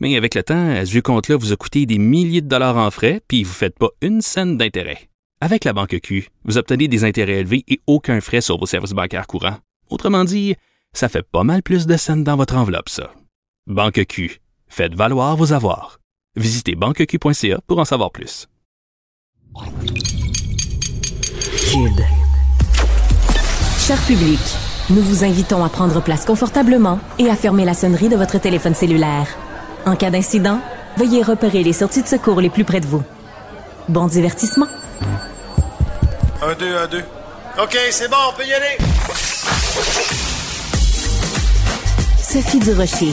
Mais avec le temps, ce vieux compte-là vous a coûté des milliers de dollars en frais, puis vous ne faites pas une scène d'intérêt. Avec la banque Q, vous obtenez des intérêts élevés et aucun frais sur vos services bancaires courants. Autrement dit, ça fait pas mal plus de scènes dans votre enveloppe, ça. Banque Q, faites valoir vos avoirs. Visitez banqueq.ca pour en savoir plus. Cube. Cher public, nous vous invitons à prendre place confortablement et à fermer la sonnerie de votre téléphone cellulaire. En cas d'incident, veuillez repérer les sorties de secours les plus près de vous. Bon divertissement. Un, deux, un, deux. OK, c'est bon, on peut y aller. Sophie Durocher.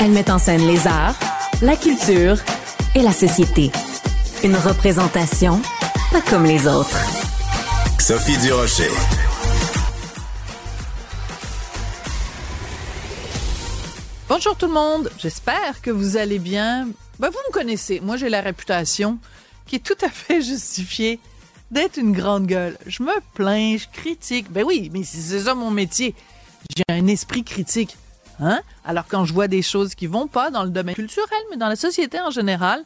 Elle met en scène les arts, la culture et la société. Une représentation pas comme les autres. Sophie Durocher. Bonjour tout le monde, j'espère que vous allez bien. Ben, vous me connaissez, moi j'ai la réputation qui est tout à fait justifiée d'être une grande gueule. Je me plains, je critique. Ben oui, mais c'est ça mon métier. J'ai un esprit critique. Hein? Alors quand je vois des choses qui vont pas dans le domaine culturel, mais dans la société en général,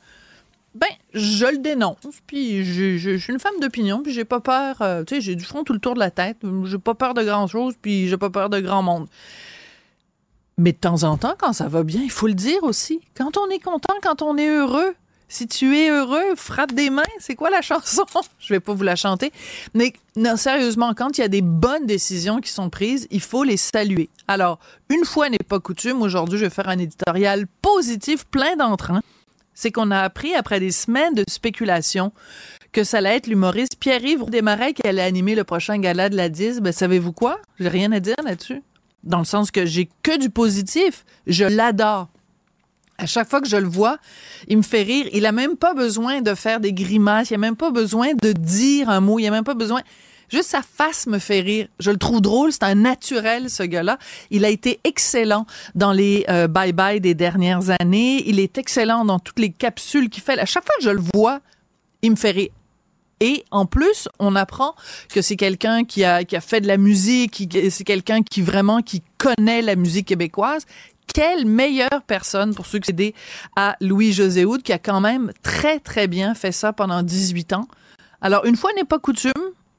ben je le dénonce. Puis je, suis une femme d'opinion, puis j'ai pas peur. euh, tu sais, j'ai du front tout le tour de la tête. J'ai pas peur de grand chose, puis j'ai pas peur de grand monde. Mais de temps en temps, quand ça va bien, il faut le dire aussi. Quand on est content, quand on est heureux, si tu es heureux, frappe des mains. C'est quoi la chanson? Je vais pas vous la chanter. Mais non, sérieusement, quand il y a des bonnes décisions qui sont prises, il faut les saluer. Alors, une fois n'est pas coutume, aujourd'hui, je vais faire un éditorial positif, plein d'entrain. C'est qu'on a appris, après des semaines de spéculation, que ça allait être l'humoriste Pierre-Yves Desmarais qui allait animer le prochain gala de la 10. Ben, savez-vous quoi? J'ai rien à dire là-dessus dans le sens que j'ai que du positif. Je l'adore. À chaque fois que je le vois, il me fait rire. Il a même pas besoin de faire des grimaces. Il a même pas besoin de dire un mot. Il a même pas besoin. Juste sa face me fait rire. Je le trouve drôle. C'est un naturel, ce gars-là. Il a été excellent dans les euh, bye-bye des dernières années. Il est excellent dans toutes les capsules qu'il fait. À chaque fois que je le vois, il me fait rire. Et en plus, on apprend que c'est quelqu'un qui a, qui a fait de la musique, c'est quelqu'un qui vraiment qui connaît la musique québécoise. Quelle meilleure personne pour succéder à Louis-José Houd, qui a quand même très, très bien fait ça pendant 18 ans. Alors, une fois n'est pas coutume,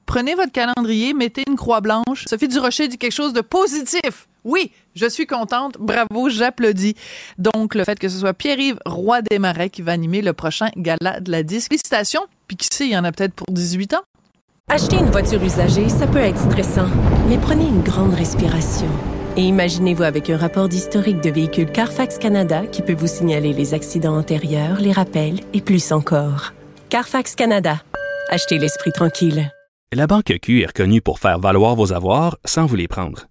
prenez votre calendrier, mettez une croix blanche. Sophie Durocher dit quelque chose de positif. Oui, je suis contente. Bravo, j'applaudis. Donc, le fait que ce soit Pierre-Yves Roy Desmarais qui va animer le prochain gala de la disque. Félicitations. Puis qui sait, il y en a peut-être pour 18 ans. Acheter une voiture usagée, ça peut être stressant, mais prenez une grande respiration. Et imaginez-vous avec un rapport d'historique de véhicule Carfax Canada qui peut vous signaler les accidents antérieurs, les rappels et plus encore. Carfax Canada. Achetez l'esprit tranquille. La Banque Q est reconnue pour faire valoir vos avoirs sans vous les prendre.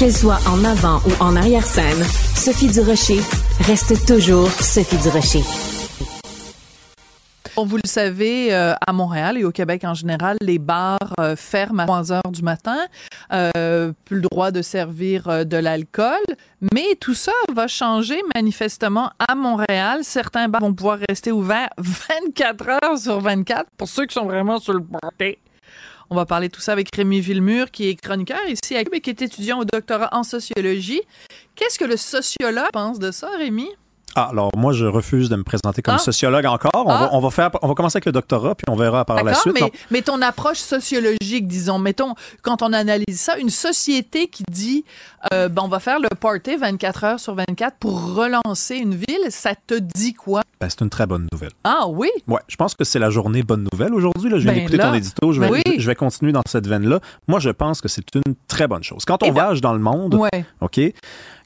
Qu'elle soit en avant ou en arrière-scène, Sophie Durocher reste toujours Sophie Durocher. Bon, vous le savez, euh, à Montréal et au Québec en général, les bars euh, ferment à 3 heures du matin, euh, plus le droit de servir de l'alcool. Mais tout ça va changer manifestement à Montréal. Certains bars vont pouvoir rester ouverts 24 heures sur 24 pour ceux qui sont vraiment sur le party. On va parler de tout ça avec Rémi Villemur, qui est chroniqueur ici à Québec, qui est étudiant au doctorat en sociologie. Qu'est-ce que le sociologue pense de ça, Rémi? Ah, alors moi, je refuse de me présenter comme Ah. sociologue encore. On, Ah. va, on, va faire, on va commencer avec le doctorat, puis on verra par la suite. mais, Non. mais ton approche sociologique, disons, mettons, quand on analyse ça, une société qui dit, euh, ben, on va faire le party 24 heures sur 24 pour relancer une ville, ça te dit quoi? Ben, c'est une très bonne nouvelle. Ah oui? Ouais, je pense que c'est la journée bonne nouvelle aujourd'hui. Là, je viens Ben d'écouter ton édito. Je vais, oui. je, je vais continuer dans cette veine-là. Moi, je pense que c'est une très bonne chose. Quand on voyage dans le monde, Ouais. OK,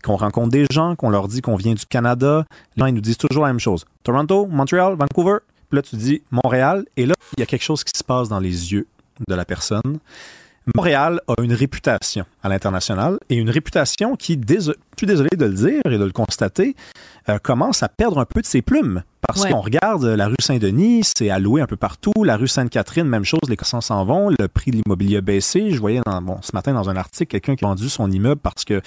qu'on rencontre des gens, qu'on leur dit qu'on vient du Canada, les gens, ils nous disent toujours la même chose. Toronto, Montréal, Vancouver. Puis là, tu dis Montréal. Et là, il y a quelque chose qui se passe dans les yeux de la personne. Montréal a une réputation à l'international et une réputation qui, déso- je suis désolé de le dire et de le constater, euh, commence à perdre un peu de ses plumes. Parce Ouais. qu'on regarde la rue Saint-Denis, c'est alloué un peu partout. La rue Sainte-Catherine, même chose, les commerçants s'en vont. Le prix de l'immobilier a baissé. Je voyais dans- bon, ce matin dans un article quelqu'un qui a vendu son immeuble parce que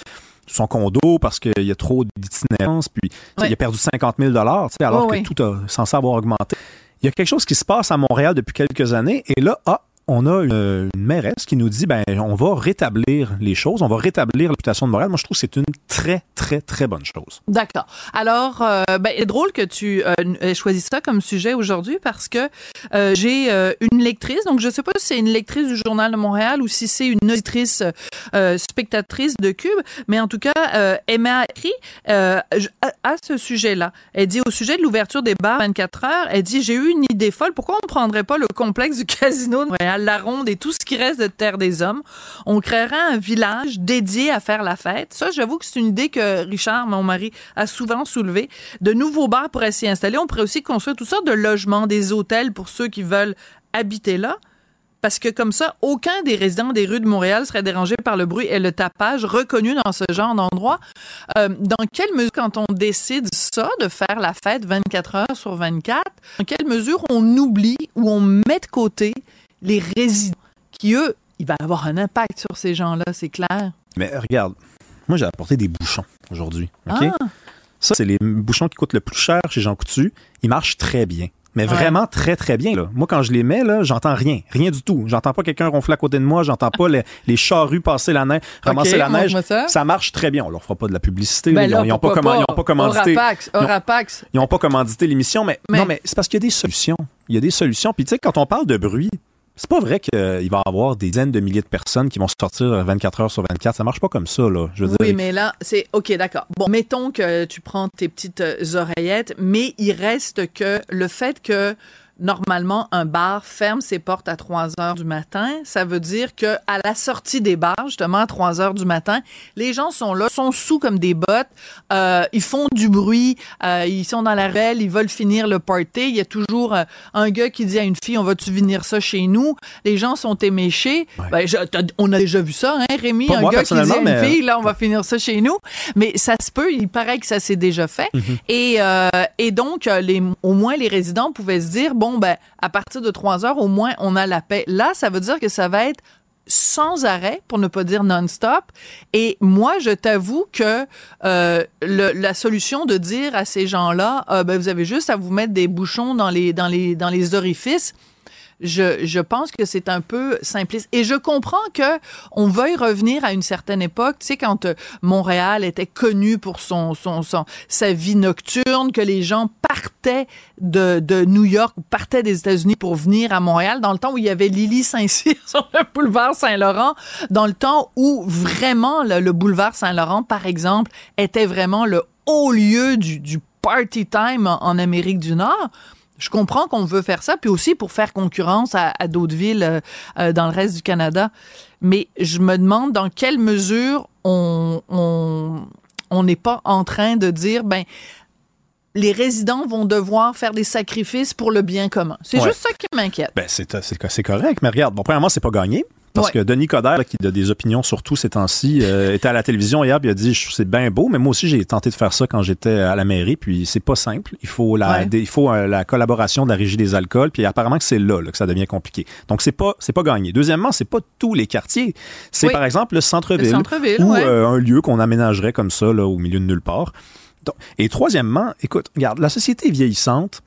son condo, parce qu'il y a trop d'itinérance, puis Ouais. il a perdu 50 000 tu sais, alors que tout a censé avoir augmenté. Il y a quelque chose qui se passe à Montréal depuis quelques années, et là, ah, on a une, une mairesse qui nous dit, ben, on va rétablir les choses, on va rétablir la réputation de Montréal. Moi, je trouve que c'est une très, très, très bonne chose. D'accord. Alors, euh, ben, c'est drôle que tu euh, aies choisi ça comme sujet aujourd'hui parce que euh, j'ai euh, une lectrice, donc je sais pas si c'est une lectrice du Journal de Montréal ou si c'est une auditrice euh, spectatrice de Cube, mais en tout cas, euh, elle m'a écrit à, à ce sujet-là. Elle dit au sujet de l'ouverture des bars 24 heures, elle dit j'ai eu une idée folle. Pourquoi on prendrait pas le complexe du casino de Montréal, la ronde et tout ce qui reste de Terre des Hommes On créerait un village dédié à faire la fête. Ça, j'avoue que c'est une idée que Richard, mon mari, a souvent soulevée. De nouveaux bars pourraient s'y installer. On pourrait aussi construire toutes sortes de logements, des hôtels pour ceux qui veulent habiter là. Parce que comme ça, aucun des résidents des rues de Montréal serait dérangé par le bruit et le tapage reconnu dans ce genre d'endroit. Euh, dans quelle mesure, quand on décide ça, de faire la fête 24 heures sur 24, dans quelle mesure on oublie ou on met de côté les résidents qui, eux, il va avoir un impact sur ces gens-là, c'est clair. Mais regarde, moi, j'ai apporté des bouchons aujourd'hui. Ah. Ça, c'est les bouchons qui coûtent le plus cher chez Jean Coutu. Ils marchent très bien. Mais Ouais. vraiment très, très bien. Là. Moi, quand je les mets, là, j'entends rien. Rien du tout. J'entends pas quelqu'un ronfler à côté de moi. J'entends pas les, les charrues passer la neige, ramasser la neige. ça. marche très bien. On leur fera pas de la publicité. Ben là. Ils n'ont pas, pas? commandité. Orapax, Orapax. Ils n'ont pas commandité l'émission, mais, Mais- non, mais c'est parce qu'il y a des solutions. Il y a des solutions. Puis tu sais, quand on parle de bruit, c'est pas vrai qu'il va y avoir des dizaines de milliers de personnes qui vont sortir 24 heures sur 24. Ça marche pas comme ça, là. Je veux Oui, dire. mais là, c'est OK, d'accord. Bon, mettons que tu prends tes petites euh, oreillettes, mais il reste que le fait que normalement un bar ferme ses portes à 3 heures du matin, ça veut dire que à la sortie des bars, justement à 3 heures du matin, les gens sont là, sont sous comme des bottes, euh, ils font du bruit, euh, ils sont dans la ruelle, ils veulent finir le party. Il y a toujours euh, un gars qui dit à une fille, on va-tu venir ça chez nous Les gens sont éméchés. Ben, je- on a déjà vu ça, hein, Rémi, Pas un moi, gars qui dit à une fille, là, on va finir ça chez nous. Mais ça se peut, il paraît que ça s'est déjà fait. et, euh, et donc, les, au moins, les résidents pouvaient se dire, bon, ben, à partir de 3 heures, au moins, on a la paix. Là, ça veut dire que ça va être sans arrêt, pour ne pas dire non-stop. Et moi, je t'avoue que euh, la solution de dire à ces gens-là, euh, ben, vous avez juste à vous mettre des bouchons dans les, dans les, dans les orifices, je, je pense que c'est un peu simpliste. Et je comprends que on veuille revenir à une certaine époque, tu sais, quand euh, Montréal était connu pour son, son, son, sa vie nocturne, que les gens partaient de, de New York partaient des États-Unis pour venir à Montréal, dans le temps où il y avait Lily Saint-Cyr sur le boulevard Saint-Laurent, dans le temps où vraiment le, le boulevard Saint-Laurent, par exemple, était vraiment le haut lieu du, du party time en Amérique du Nord. Je comprends qu'on veut faire ça, puis aussi pour faire concurrence à, à d'autres villes euh, euh, dans le reste du Canada. Mais je me demande dans quelle mesure on n'est pas en train de dire ben les résidents vont devoir faire des sacrifices pour le bien commun. C'est Ouais. juste ça qui m'inquiète. Ben, c'est correct, mais regarde, bon, premièrement, c'est pas gagné. Parce Ouais. que Denis Coderre, là, qui a des opinions sur tout ces temps-ci, euh, était à la télévision hier, puis il a dit c'est bien beau, mais moi aussi j'ai tenté de faire ça quand j'étais à la mairie, puis c'est pas simple. Il faut la, Ouais. des- il faut euh, la collaboration de la régie des alcools, puis apparemment que c'est là, là, que ça devient compliqué. Donc c'est pas c'est pas gagné. Deuxièmement, c'est pas tous les quartiers. C'est Oui. par exemple le centre-ville, Le centre-ville, ou ouais. euh, un lieu qu'on aménagerait comme ça là, au milieu de nulle part. Donc- et troisièmement, écoute, regarde, la société est vieillissante.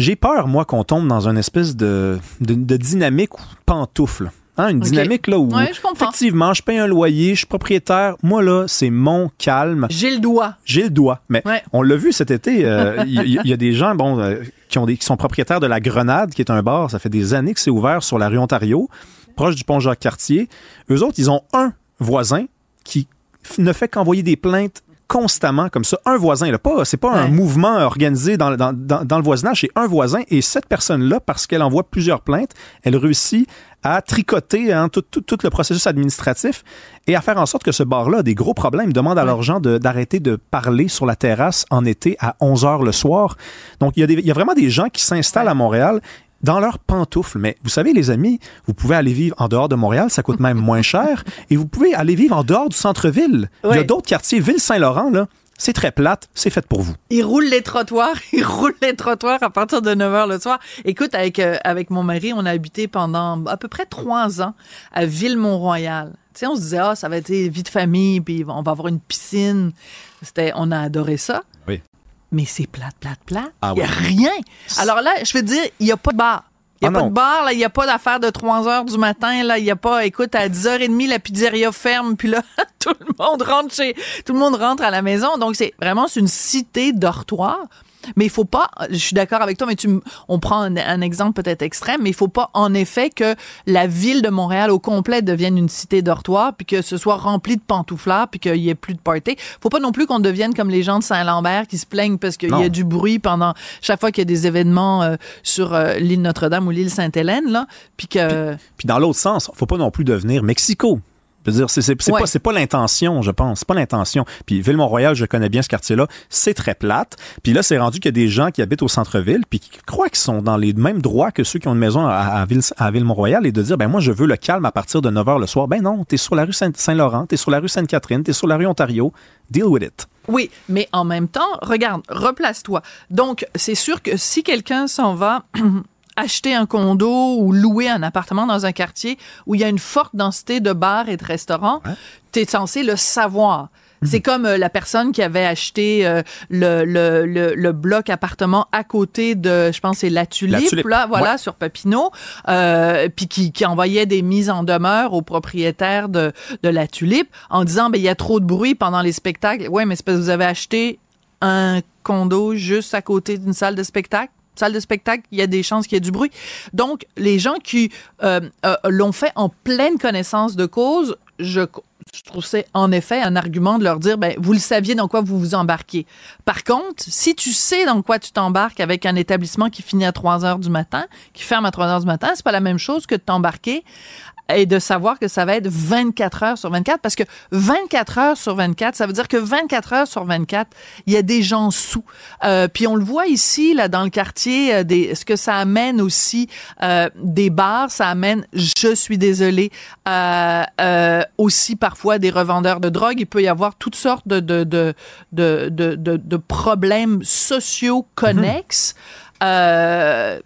J'ai peur, moi, qu'on tombe dans une espèce de, de, de dynamique ou pantoufle. Hein, une dynamique là où, Ouais, je effectivement, je paye un loyer, je suis propriétaire. Moi, là, c'est mon calme. J'ai le doigt. J'ai le doigt. Mais Ouais. on l'a vu cet été. euh, Il y, a des gens bon, euh, qui, ont des, qui sont propriétaires de la Grenade, qui est un bar. Ça fait des années que c'est ouvert sur la rue Ontario, proche du pont Jacques-Cartier. Eux autres, ils ont un voisin qui ne fait qu'envoyer des plaintes constamment comme ça. Un voisin, là, pas, c'est pas un mouvement organisé dans, dans, dans, dans le voisinage, c'est un voisin. Et cette personne-là, parce qu'elle envoie plusieurs plaintes, elle réussit à tricoter hein, tout, tout, tout le processus administratif et à faire en sorte que ce bar-là a des gros problèmes. Demande à leurs gens d'arrêter de, parler sur la terrasse en été à 11 heures le soir. Donc, il y, a des- il y a vraiment des gens qui s'installent à Montréal dans leurs pantoufles. Mais vous savez, les amis, vous pouvez aller vivre en dehors de Montréal, ça coûte même moins cher. Et vous pouvez aller vivre en dehors du centre-ville. Il y a d'autres quartiers, Ville-Saint-Laurent, là. C'est très plate, c'est fait pour vous. Ils roulent les trottoirs, ils roulent les trottoirs à partir de 9 h le soir. Écoute, avec, euh, avec mon mari, on a habité pendant à peu près trois ans à Ville-Mont-Royal. Tu sais, on se disait, ah, ça va être vie de famille, puis on va avoir une piscine. C'était, on a adoré ça. Oui. Mais c'est plate, plate, plate. Ah il n'y a oui. rien. Alors là, je veux dire, il n'y a pas de bar. Il n'y a Ah pas non. de bar, il n'y a pas d'affaire de 3 heures du matin, là, il n'y a pas, écoute, à 10h30, la pizzeria ferme, puis là, tout le monde rentre chez, tout le monde rentre à la maison. Donc, c'est vraiment, c'est une cité dortoir. Mais il faut pas, je suis d'accord avec toi, mais tu, on prend un, un exemple peut-être extrême, mais il faut pas en effet que la ville de Montréal au complet devienne une cité dortoir, puis que ce soit rempli de pantouflards, puis qu'il y ait plus de party. Faut pas non plus qu'on devienne comme les gens de Saint-Lambert qui se plaignent parce qu'il y a du bruit pendant chaque fois qu'il y a des événements euh, sur euh, l'île Notre-Dame ou l'île Sainte-Hélène, là, puis que Puis dans l'autre sens, faut pas non plus devenir Mexico. Je veux dire, c'est Ouais. pas, c'est pas l'intention, je pense. C'est pas l'intention. Puis Ville-Mont-Royal, je connais bien ce quartier-là. C'est très plate. Puis là, c'est rendu qu'il y a des gens qui habitent au centre-ville puis qui croient qu'ils sont dans les mêmes droits que ceux qui ont une maison à, à Ville, à Ville-Mont-Royal et de dire, ben moi, je veux le calme à partir de 9 h le soir. Ben non, t'es sur la rue Saint- Saint-Laurent, t'es sur la rue Sainte-Catherine, t'es sur la rue Ontario. Deal with it. Oui, mais en même temps, regarde, replace-toi. Donc, c'est sûr que si quelqu'un s'en va acheter un condo ou louer un appartement dans un quartier où il y a une forte densité de bars et de restaurants, tu es censé le savoir. C'est comme euh, la personne qui avait acheté euh, le, le, le, le bloc appartement à côté de, je pense, c'est la tulipe, La Tulipe, là, voilà, ouais. sur Papineau, euh, puis qui, qui envoyait des mises en demeure aux propriétaires de, de la tulipe en disant, ben il y a trop de bruit pendant les spectacles. Ouais, mais c'est parce que vous avez acheté un condo juste à côté d'une salle de spectacle? Salle de spectacle, il y a des chances qu'il y ait du bruit. Donc, les gens qui euh, euh, l'ont fait en pleine connaissance de cause, je, je trouve c'est en effet un argument de leur dire, ben, vous le saviez dans quoi vous vous embarquez. Par contre, si tu sais dans quoi tu t'embarques avec un établissement qui finit à 3 heures du matin, qui ferme à 3 heures du matin, c'est pas la même chose que de t'embarquer et de savoir que ça va être 24 heures sur 24 parce que 24 heures sur 24, ça veut dire que 24 heures sur 24, il y a des gens sous. Euh, puis on le voit ici là dans le quartier euh, des ce que ça amène aussi euh, des bars, ça amène je suis désolé euh, euh, aussi parfois des revendeurs de drogue, il peut y avoir toutes sortes de de de de de, de- de problèmes sociaux connexes. Euh,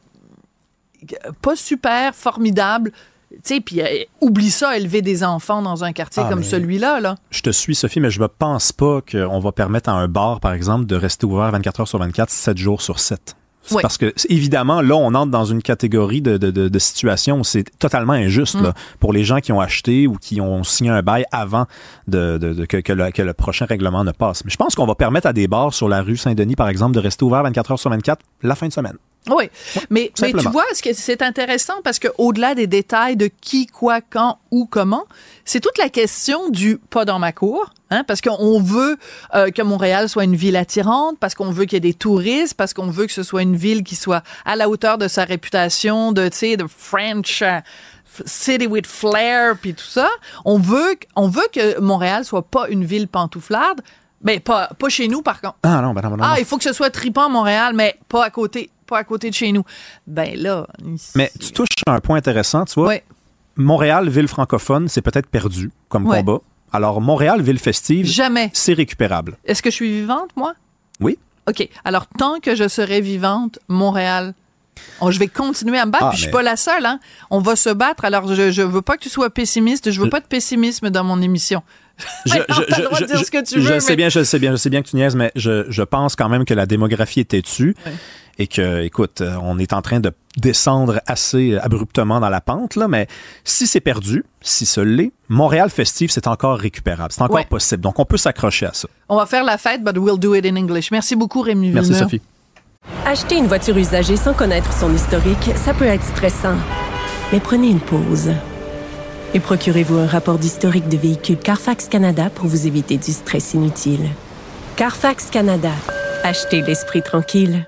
pas super formidable. Tu sais, puis euh, oublie ça, élever des enfants dans un quartier Ah, comme celui-là, là. Je te suis, Sophie, mais je ne pense pas qu'on va permettre à un bar, par exemple, de rester ouvert 24 heures sur 24, 7 jours sur 7. C'est Oui. Parce que, évidemment, là, on entre dans une catégorie de, de, de, de situation où c'est totalement injuste Mm. là, pour les gens qui ont acheté ou qui ont signé un bail avant de, de, de- que, que le, que le prochain règlement ne passe. Mais je pense qu'on va permettre à des bars sur la rue Saint-Denis, par exemple, de rester ouverts 24 heures sur 24 la fin de semaine. Oui, mais, mais tu vois, c'est intéressant parce que au-delà des détails de qui, quoi, quand, où, comment, c'est toute la question du pas dans ma cour, hein, parce qu'on veut euh, que Montréal soit une ville attirante, parce qu'on veut qu'il y ait des touristes, parce qu'on veut que ce soit une ville qui soit à la hauteur de sa réputation de, tu sais, de French. euh, City with flair puis tout ça, on veut on veut que Montréal soit pas une ville pantouflarde, mais pas pas chez nous par contre. Ah non, ben non, ben non. Ah, il faut que ce soit tripant Montréal, mais pas à côté, pas à côté de chez nous. Ben là. ici- Mais tu touches à un point intéressant, tu vois. Ouais. Montréal, ville francophone, c'est peut-être perdu comme combat. Alors, Montréal, ville festive, Jamais. c'est récupérable. Est-ce que je suis vivante, moi? Oui. OK. Alors, tant que je serai vivante, Montréal. je vais continuer à me battre, Ah, puis je suis mais- pas la seule, hein. On va se battre. Alors, je, je veux pas que tu sois pessimiste. Je veux pas de pessimisme dans mon émission. Je, non, t'as le droit de dire ce que tu je veux, sais bien, je sais bien, je sais bien que tu niaises, mais je, je pense quand même que la démographie est têtue Ouais. Et que, écoute, euh, on est en train de descendre assez abruptement dans la pente, là, mais si c'est perdu, si ce l'est, Montréal festif, c'est encore récupérable, c'est encore Ouais. possible. Donc, on peut s'accrocher à ça. On va faire la fête, but we'll do it in English. Merci beaucoup, Rémi Merci, Villeneuve. Sophie. Acheter une voiture usagée sans connaître son historique, ça peut être stressant. Mais prenez une pause. Et procurez-vous un rapport d'historique de véhicule Carfax Canada pour vous éviter du stress inutile. Carfax Canada. Achetez l'esprit tranquille.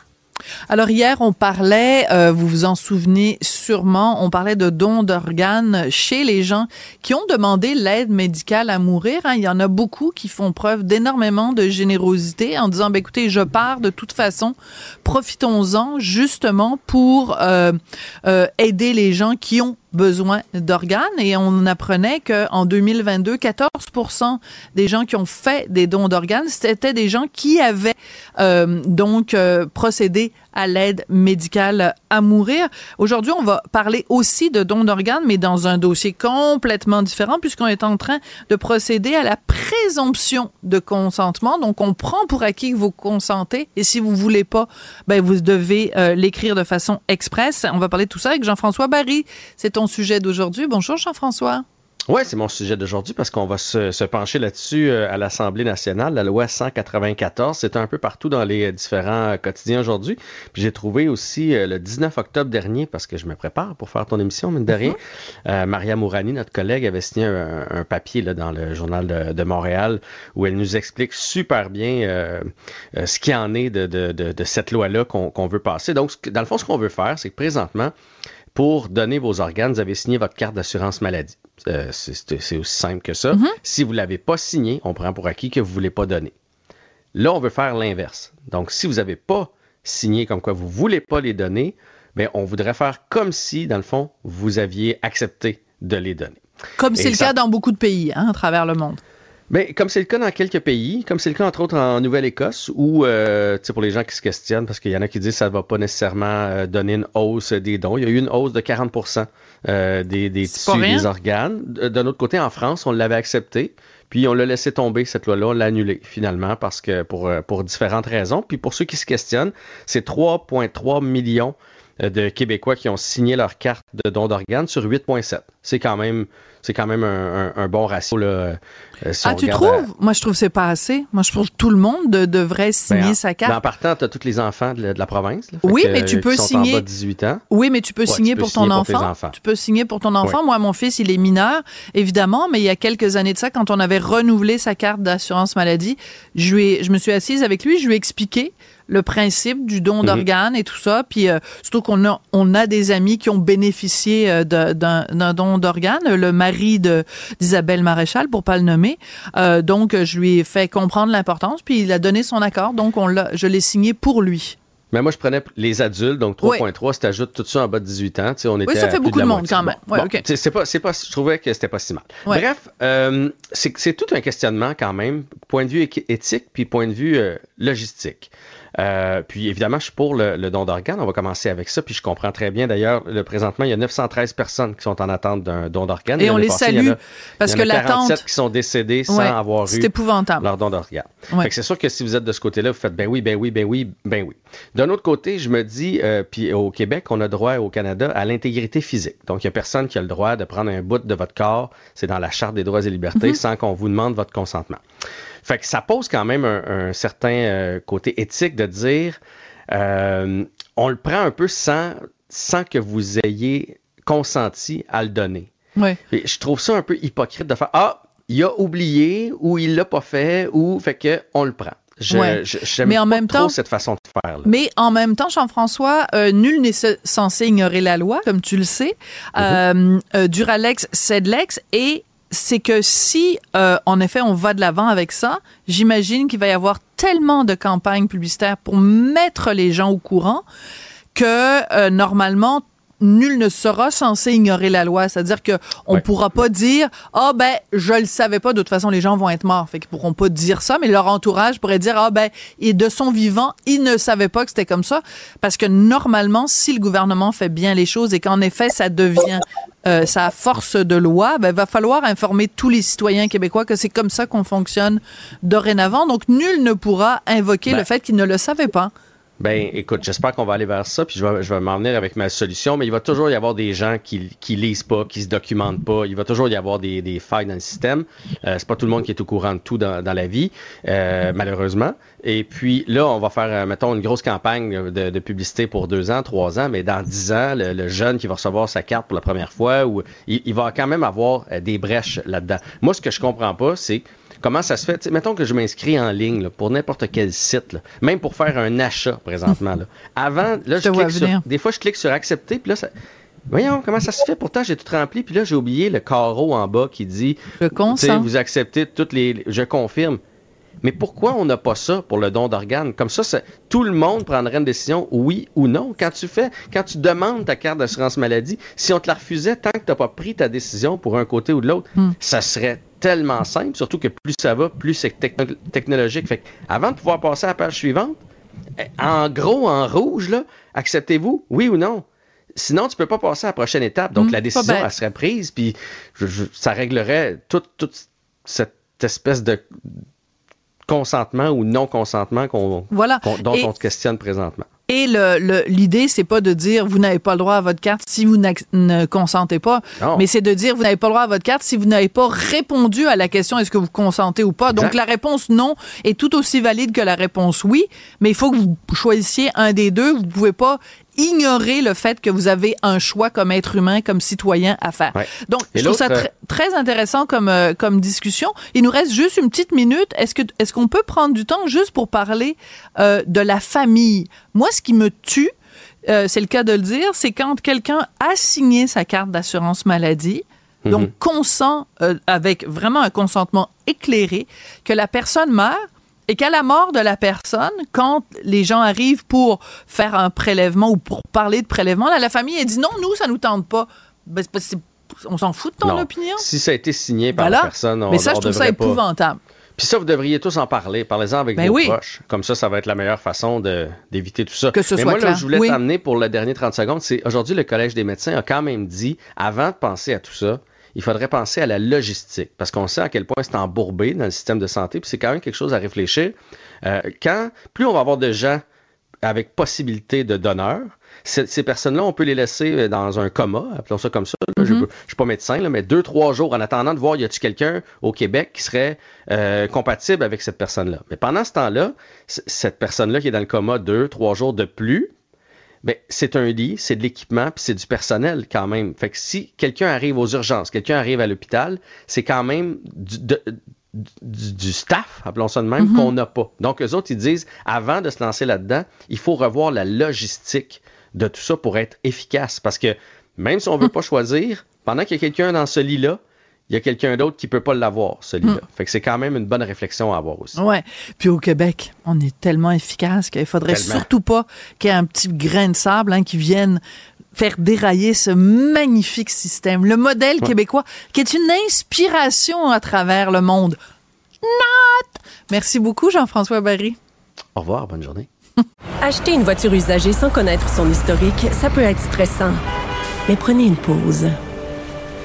Alors hier, on parlait, euh, vous vous en souvenez sûrement, on parlait de dons d'organes chez les gens qui ont demandé l'aide médicale à mourir. hein. Il y en a beaucoup qui font preuve d'énormément de générosité en disant, ben, écoutez, je pars de toute façon, profitons-en justement pour euh, euh, aider les gens qui ont besoin d'organes et on apprenait que en 2022 14% des gens qui ont fait des dons d'organes c'était des gens qui avaient euh, donc euh, procédé à l'aide médicale à mourir. Aujourd'hui, on va parler aussi de dons d'organes, mais dans un dossier complètement différent, puisqu'on est en train de procéder à la présomption de consentement. Donc, on prend pour acquis que vous consentez, et si vous voulez pas, ben vous devez euh, l'écrire de façon express. On va parler de tout ça avec Jean-François Barry. C'est sujet d'aujourd'hui. Bonjour, Jean-François. Oui, c'est mon sujet d'aujourd'hui parce qu'on va se, se pencher là-dessus euh, à l'Assemblée nationale. La loi 194, c'est un peu partout dans les différents euh, quotidiens aujourd'hui. Puis j'ai trouvé aussi euh, le 19 octobre dernier, parce que je me prépare pour faire ton émission, mine de rien, euh, Maria Mourani, notre collègue, avait signé un, un papier là, dans le journal de, de Montréal où elle nous explique super bien euh, euh, ce qu'il en est de, de, de, de cette loi-là qu'on veut passer. Donc, dans le fond, ce qu'on veut faire, c'est que présentement, pour donner vos organes, vous avez signé votre carte d'assurance maladie. Euh, c'est aussi simple que ça. Si vous ne l'avez pas signé, on prend pour acquis que vous ne voulez pas donner. Là, on veut faire l'inverse. Donc, si vous n'avez pas signé comme quoi vous ne voulez pas les donner, bien, on voudrait faire comme si, dans le fond, vous aviez accepté de les donner. Comme c'est le cas dans beaucoup de pays hein, à travers le monde. Ben, comme c'est le cas dans quelques pays, comme c'est le cas entre autres en Nouvelle-Écosse, où, euh, tu sais, pour les gens qui se questionnent, parce qu'il y en a qui disent que ça ne va pas nécessairement euh, donner une hausse des dons, il y a eu une hausse de 40% euh, des, des tissus et des organes. D'un autre côté, en France, on l'avait accepté, puis on l'a laissé tomber, cette loi-là, on l'a annulée finalement, parce que pour, euh, pour différentes raisons. Puis pour ceux qui se questionnent, c'est 3,3 millions de Québécois qui ont signé leur carte de don d'organes sur 8,7. C'est quand même, c'est quand même un, un- un bon ratio. Là, euh, si Ah, tu à- trouves? Moi, je trouve que c'est pas assez. Moi, je trouve que tout le monde de- devrait signer Ben, en- sa carte. en partant, tu as tous les enfants de la, de la province. là. Oui, que, mais tu euh, peux signer- en bas de 18 ans. Oui, mais tu peux Ouais, signer tu peux pour ton signer enfant. Tu peux signer pour ton enfant. Oui. Moi, mon fils, il est mineur, évidemment, mais il y a quelques années de ça, quand on avait renouvelé sa carte d'assurance maladie, je, lui ai- je me suis assise avec lui, je lui ai expliqué le principe du don Mhm. d'organes et tout ça. Puis euh, surtout qu'on a, on a des amis qui ont bénéficié euh, d'un don d'organes. Le mari de d'Isabelle Maréchal, pour pas le nommer. Euh, donc, je lui ai fait comprendre l'importance, puis il a donné son accord. Donc, on l'a, je l'ai signé pour lui. Mais moi, je prenais les adultes, donc 3.3, si tu ajoutes tout ça en bas de 18 ans, tu sais, on était ça à fait beaucoup de monde quand même. Bon, Ouais, bon, c'est pas, c'est pas, je trouvais que c'était pas si mal. Ouais. Bref, euh, c'est c'est tout un questionnement quand même, point de vue éthique, puis point de vue euh, logistique. Euh, puis évidemment, je suis pour le, le don d'organes. On va commencer avec ça. Puis je comprends très bien. D'ailleurs, le présentement, il y a 913 personnes qui sont en attente d'un don d'organes. Et on les salue, a- parce il y que en a l'attente- 47 qui sont décédés sans Ouais, avoir eu épouvantable. leur don d'organes. Ouais. C'est sûr que si vous êtes de ce côté-là, vous faites ben oui, ben oui, ben oui, ben oui. D'un autre côté, je me dis, euh, puis au Québec, on a droit au Canada à l'intégrité physique. Donc, il n'y a personne qui a le droit de prendre un bout de votre corps, c'est dans la Charte des droits et libertés, sans qu'on vous demande votre consentement. Fait que ça pose quand même un, un certain euh, côté éthique de dire, euh, on le prend un peu sans, sans que vous ayez consenti à le donner. Ouais. Je trouve ça un peu hypocrite de faire Ah, il a oublié ou il l'a pas fait ou fait que on le prend. Je, Ouais. je- j'aime Mais en pas même trop temps- cette façon de faire. Là. Mais en même temps, Jean-François, euh, nul n'est ce- censé ignorer la loi, comme tu le sais. Euh, euh, Duralex. Et c'est que si, euh, en effet, on va de l'avant avec ça, j'imagine qu'il va y avoir tellement de campagnes publicitaires pour mettre les gens au courant que euh, normalement nul ne sera censé ignorer la loi. C'est-à-dire que on pourra pas dire ah ben je le savais pas. De toute façon, les gens vont être morts, fait qu'ils pourront pas dire ça. Mais leur entourage pourrait dire ah ben et de son vivant, il ne savait pas que c'était comme ça. Parce que normalement, si le gouvernement fait bien les choses et qu'en effet ça devient euh, sa force de loi, ben va falloir informer tous les citoyens québécois que c'est comme ça qu'on fonctionne dorénavant. Donc nul ne pourra invoquer Ben. le fait qu'il ne le savait pas. Ben, écoute, j'espère qu'on va aller vers ça, puis je vais, je vais m'en venir avec ma solution, mais il va toujours y avoir des gens qui, qui lisent pas, qui se documentent pas. Il va toujours y avoir des, des failles dans le système. Euh, c'est pas tout le monde qui est au courant de tout dans, dans la vie, euh, malheureusement. Et puis là, on va faire, euh, mettons, une grosse campagne de, publicité pour deux ans, trois ans, mais dans dix ans, le, jeune qui va recevoir sa carte pour la première fois, ou il, il va quand même avoir des brèches là-dedans. Moi, ce que je comprends pas, c'est Comment ça se fait? T'sais, mettons que je m'inscris en ligne là, pour n'importe quel site, là, même pour faire un achat présentement. Là. Avant, là, Je clique sur, des fois, je clique sur accepter, puis là, ça, voyons, comment ça se fait? Pourtant, j'ai tout rempli, puis là, j'ai oublié le carreau en bas qui dit, Je consens. vous acceptez toutes les, je confirme. Mais pourquoi on n'a pas ça pour le don d'organes? Comme ça, ça- tout le monde prendrait une décision oui ou non. Quand tu fais, quand tu demandes ta carte d'assurance maladie, si on te la refusait tant que tu n'as pas pris ta décision pour un côté ou de l'autre, Hmm. ça serait tellement simple, surtout que plus ça va, plus c'est techno- technologique. Fait que avant de pouvoir passer à la page suivante, eh, en gros, en rouge, là, acceptez-vous, oui ou non? Sinon, tu peux pas passer à la prochaine étape. Donc, Hmm, la décision, elle serait prise, puis je- je- ça réglerait toute, toute cette espèce de consentement ou non-consentement qu'on, Voilà. qu'on- dont Et- on se questionne présentement. Et l'idée, c'est pas de dire vous n'avez pas le droit à votre carte si vous ne consentez pas, Non. mais c'est de dire vous n'avez pas le droit à votre carte si vous n'avez pas répondu à la question est-ce que vous consentez ou pas? Donc la réponse non est tout aussi valide que la réponse oui, mais il faut que vous choisissiez un des deux. Vous pouvez pas ignorer le fait que vous avez un choix comme être humain, comme citoyen à faire. Ouais. Donc Et je trouve ça très- intéressant comme euh, comme discussion. Il nous reste juste une petite minute. Est-ce que est-ce qu'on peut prendre du temps juste pour parler euh, de la famille? Moi, ce qui me tue, euh, c'est le cas de le dire, c'est quand quelqu'un a signé sa carte d'assurance maladie. Donc, Mhm. consent euh, avec vraiment un consentement éclairé que la personne meurt et qu'à la mort de la personne, quand les gens arrivent pour faire un prélèvement ou pour parler de prélèvement, là, la famille a dit non, nous, ça nous tente pas. Ben, on s'en fout de ton Non. opinion. Si ça a été signé par la personne, on, Mais ça, on je trouve ça pas- épouvantable. Puis ça, vous devriez tous en parler. Parlez-en avec Ben vos oui. proches. Comme ça, ça va être la meilleure façon d'éviter tout ça. Que ce Mais soit moi, là, je voulais Oui. t'amener pour le dernier 30 secondes. C'est aujourd'hui, le Collège des médecins a quand même dit, avant de penser à tout ça, il faudrait penser à la logistique. Parce qu'on sait à quel point c'est embourbé dans le système de santé. Puis c'est quand même quelque chose à réfléchir. Euh, quand, plus on va avoir de gens avec possibilité de donneurs, ces, ces personnes-là, on peut les laisser euh, dans un coma, appelons ça comme ça. là. Je ne suis pas médecin, là, mais deux, trois jours en attendant de voir y a-t-il quelqu'un au Québec qui serait euh, compatible avec cette personne-là? Mais pendant ce temps-là, cette personne-là qui est dans le coma deux, trois jours de plus, ben, c'est un lit, c'est de l'équipement, puis c'est du personnel quand même. Fait que si quelqu'un arrive aux urgences, quelqu'un arrive à l'hôpital, c'est quand même du, de- du, du staff, appelons ça de même, qu'on n'a pas. Donc, eux autres, ils disent, avant de se lancer là-dedans, il faut revoir la logistique de tout ça pour être efficace. Parce que même si on ne veut pas choisir, pendant qu'il y a quelqu'un dans ce lit-là, il y a quelqu'un d'autre qui peut pas l'avoir, ce lit-là. Fait que c'est quand même une bonne réflexion à avoir aussi. Ouais. Puis au Québec, on est tellement efficace qu'il faudrait Tellement. surtout pas qu'il y ait un petit grain de sable hein, qui vienne faire dérailler ce magnifique système, le modèle québécois, qui est une inspiration à travers le monde. Not! Merci beaucoup, Jean-François Barry. Au revoir, bonne journée. Acheter une voiture usagée sans connaître son historique, ça peut être stressant. Mais prenez une pause.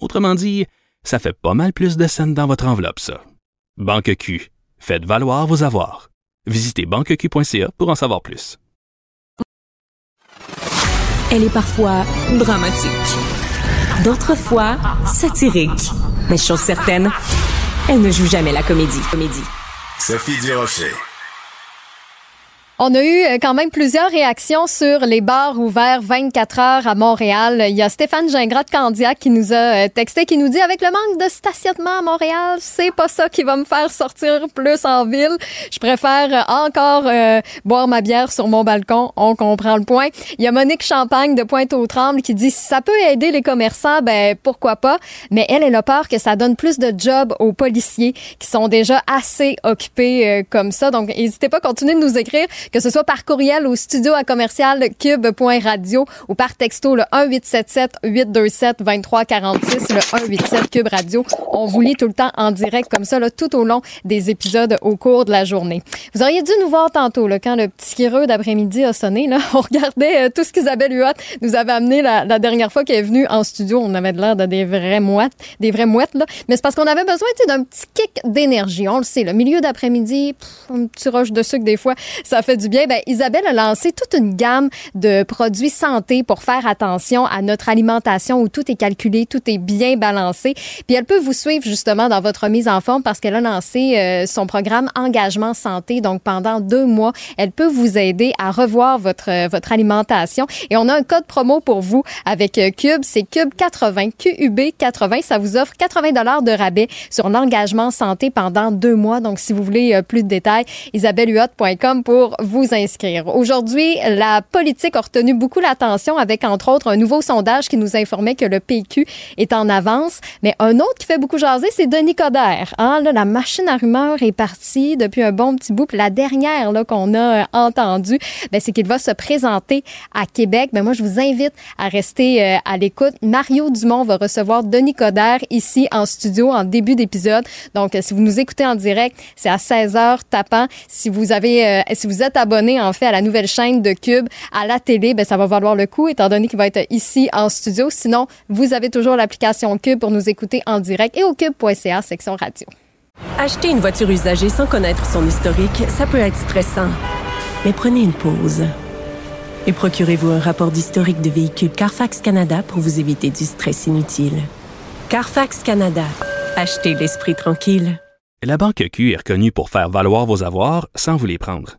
Autrement dit, ça fait pas mal plus de scènes dans votre enveloppe, ça. Banque Q. Faites valoir vos avoirs. Visitez banqueq.ca pour en savoir plus. Elle est parfois dramatique. D'autres fois, satirique. Mais chose certaine, elle ne joue jamais la comédie. Comédie. Sophie Durocher. On a eu euh, quand même plusieurs réactions sur les bars ouverts 24 heures à Montréal. Il y a Stéphane Gingras de Candiac qui nous a euh, texté, qui nous dit avec le manque de stationnement à Montréal, c'est pas ça qui va me faire sortir plus en ville. Je préfère encore euh, boire ma bière sur mon balcon. On comprend le point. Il y a Monique Champagne de Pointe-aux-Trembles qui dit si ça peut aider les commerçants, ben pourquoi pas. Mais elle, elle a peur que ça donne plus de jobs aux policiers qui sont déjà assez occupés comme ça. Donc n'hésitez pas à continuer de nous écrire que ce soit par courriel au studio à commercial cube.radio ou par texto le 1877 827 2346 le 187 cube radio. On vous lit tout le temps en direct comme ça là, tout au long des épisodes au cours de la journée. Vous auriez dû nous voir tantôt là, quand le petit kireux d'après-midi a sonné là, on regardait euh, tout ce qu'Isabelle Huot nous avait amené la, la dernière fois qu'elle est venue en studio, on avait de l'air de des vraies mouettes, des vraies mouettes là, mais c'est parce qu'on avait besoin d'un petit kick d'énergie. On le sait, le milieu d'après-midi, un petit rush de sucre des fois, ça fait du bien. Ben, Isabelle a lancé toute une gamme de produits santé pour faire attention à notre alimentation où tout est calculé, tout est bien balancé. Puis elle peut vous suivre justement dans votre mise en forme parce qu'elle a lancé euh, son programme Engagement Santé. Donc pendant deux mois, elle peut vous aider à revoir votre euh, votre alimentation. Et on a un code promo pour vous avec euh, Cube, c'est Cube 80, QUB 80. Ça vous offre 80 dollars de rabais sur l'engagement santé pendant deux mois. Donc si vous voulez plus de détails, isabellehuot.com pour vous inscrire. Aujourd'hui, la politique a retenu beaucoup l'attention avec, entre autres, un nouveau sondage qui nous informait que le PQ est en avance. Mais un autre qui fait beaucoup jaser, c'est Denis Coderre. Hein, là, la machine à rumeurs est partie depuis un bon petit bout. Puis la dernière là, qu'on a euh, entendue, ben, c'est qu'il va se présenter à Québec. Ben, moi, je vous invite à rester euh, à l'écoute. Mario Dumont va recevoir Denis Coderre ici en studio en début d'épisode. Donc, si vous nous écoutez en direct, c'est à 16h tapant. Si vous avez, euh, si vous êtes abonné en fait à la nouvelle chaîne de Cube à la télé, ben ça va valoir le coup étant donné qu'il va être ici en studio. Sinon, vous avez toujours l'application Cube pour nous écouter en direct et au cube.ca section radio. Acheter une voiture usagée sans connaître son historique, ça peut être stressant. Mais prenez une pause. Et procurez-vous un rapport d'historique de véhicule Carfax Canada pour vous éviter du stress inutile. Carfax Canada. Achetez l'esprit tranquille. La Banque Q est reconnue pour faire valoir vos avoirs sans vous les prendre.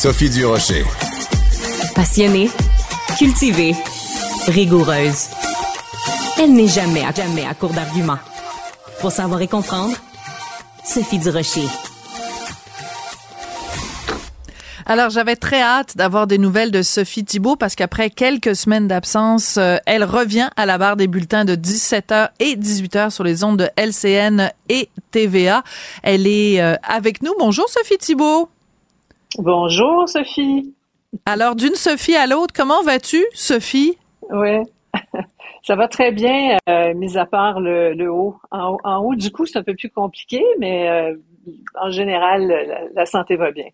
Sophie Durocher. Passionnée, cultivée, rigoureuse. Elle n'est jamais à, jamais à court d'arguments. Pour savoir et comprendre, Sophie Durocher. Alors, j'avais très hâte d'avoir des nouvelles de Sophie Thibault parce qu'après quelques semaines d'absence, euh, elle revient à la barre des bulletins de 17h et 18h sur les ondes de LCN et TVA. Elle est euh, avec nous. Bonjour, Sophie Thibault. Bonjour, Sophie. Alors, d'une Sophie à l'autre, comment vas-tu, Sophie? Oui, ça va très bien, euh, mis à part le, le haut. En, haut. en, haut. du coup, c'est un peu plus compliqué, mais euh, en général, la, la, santé va bien.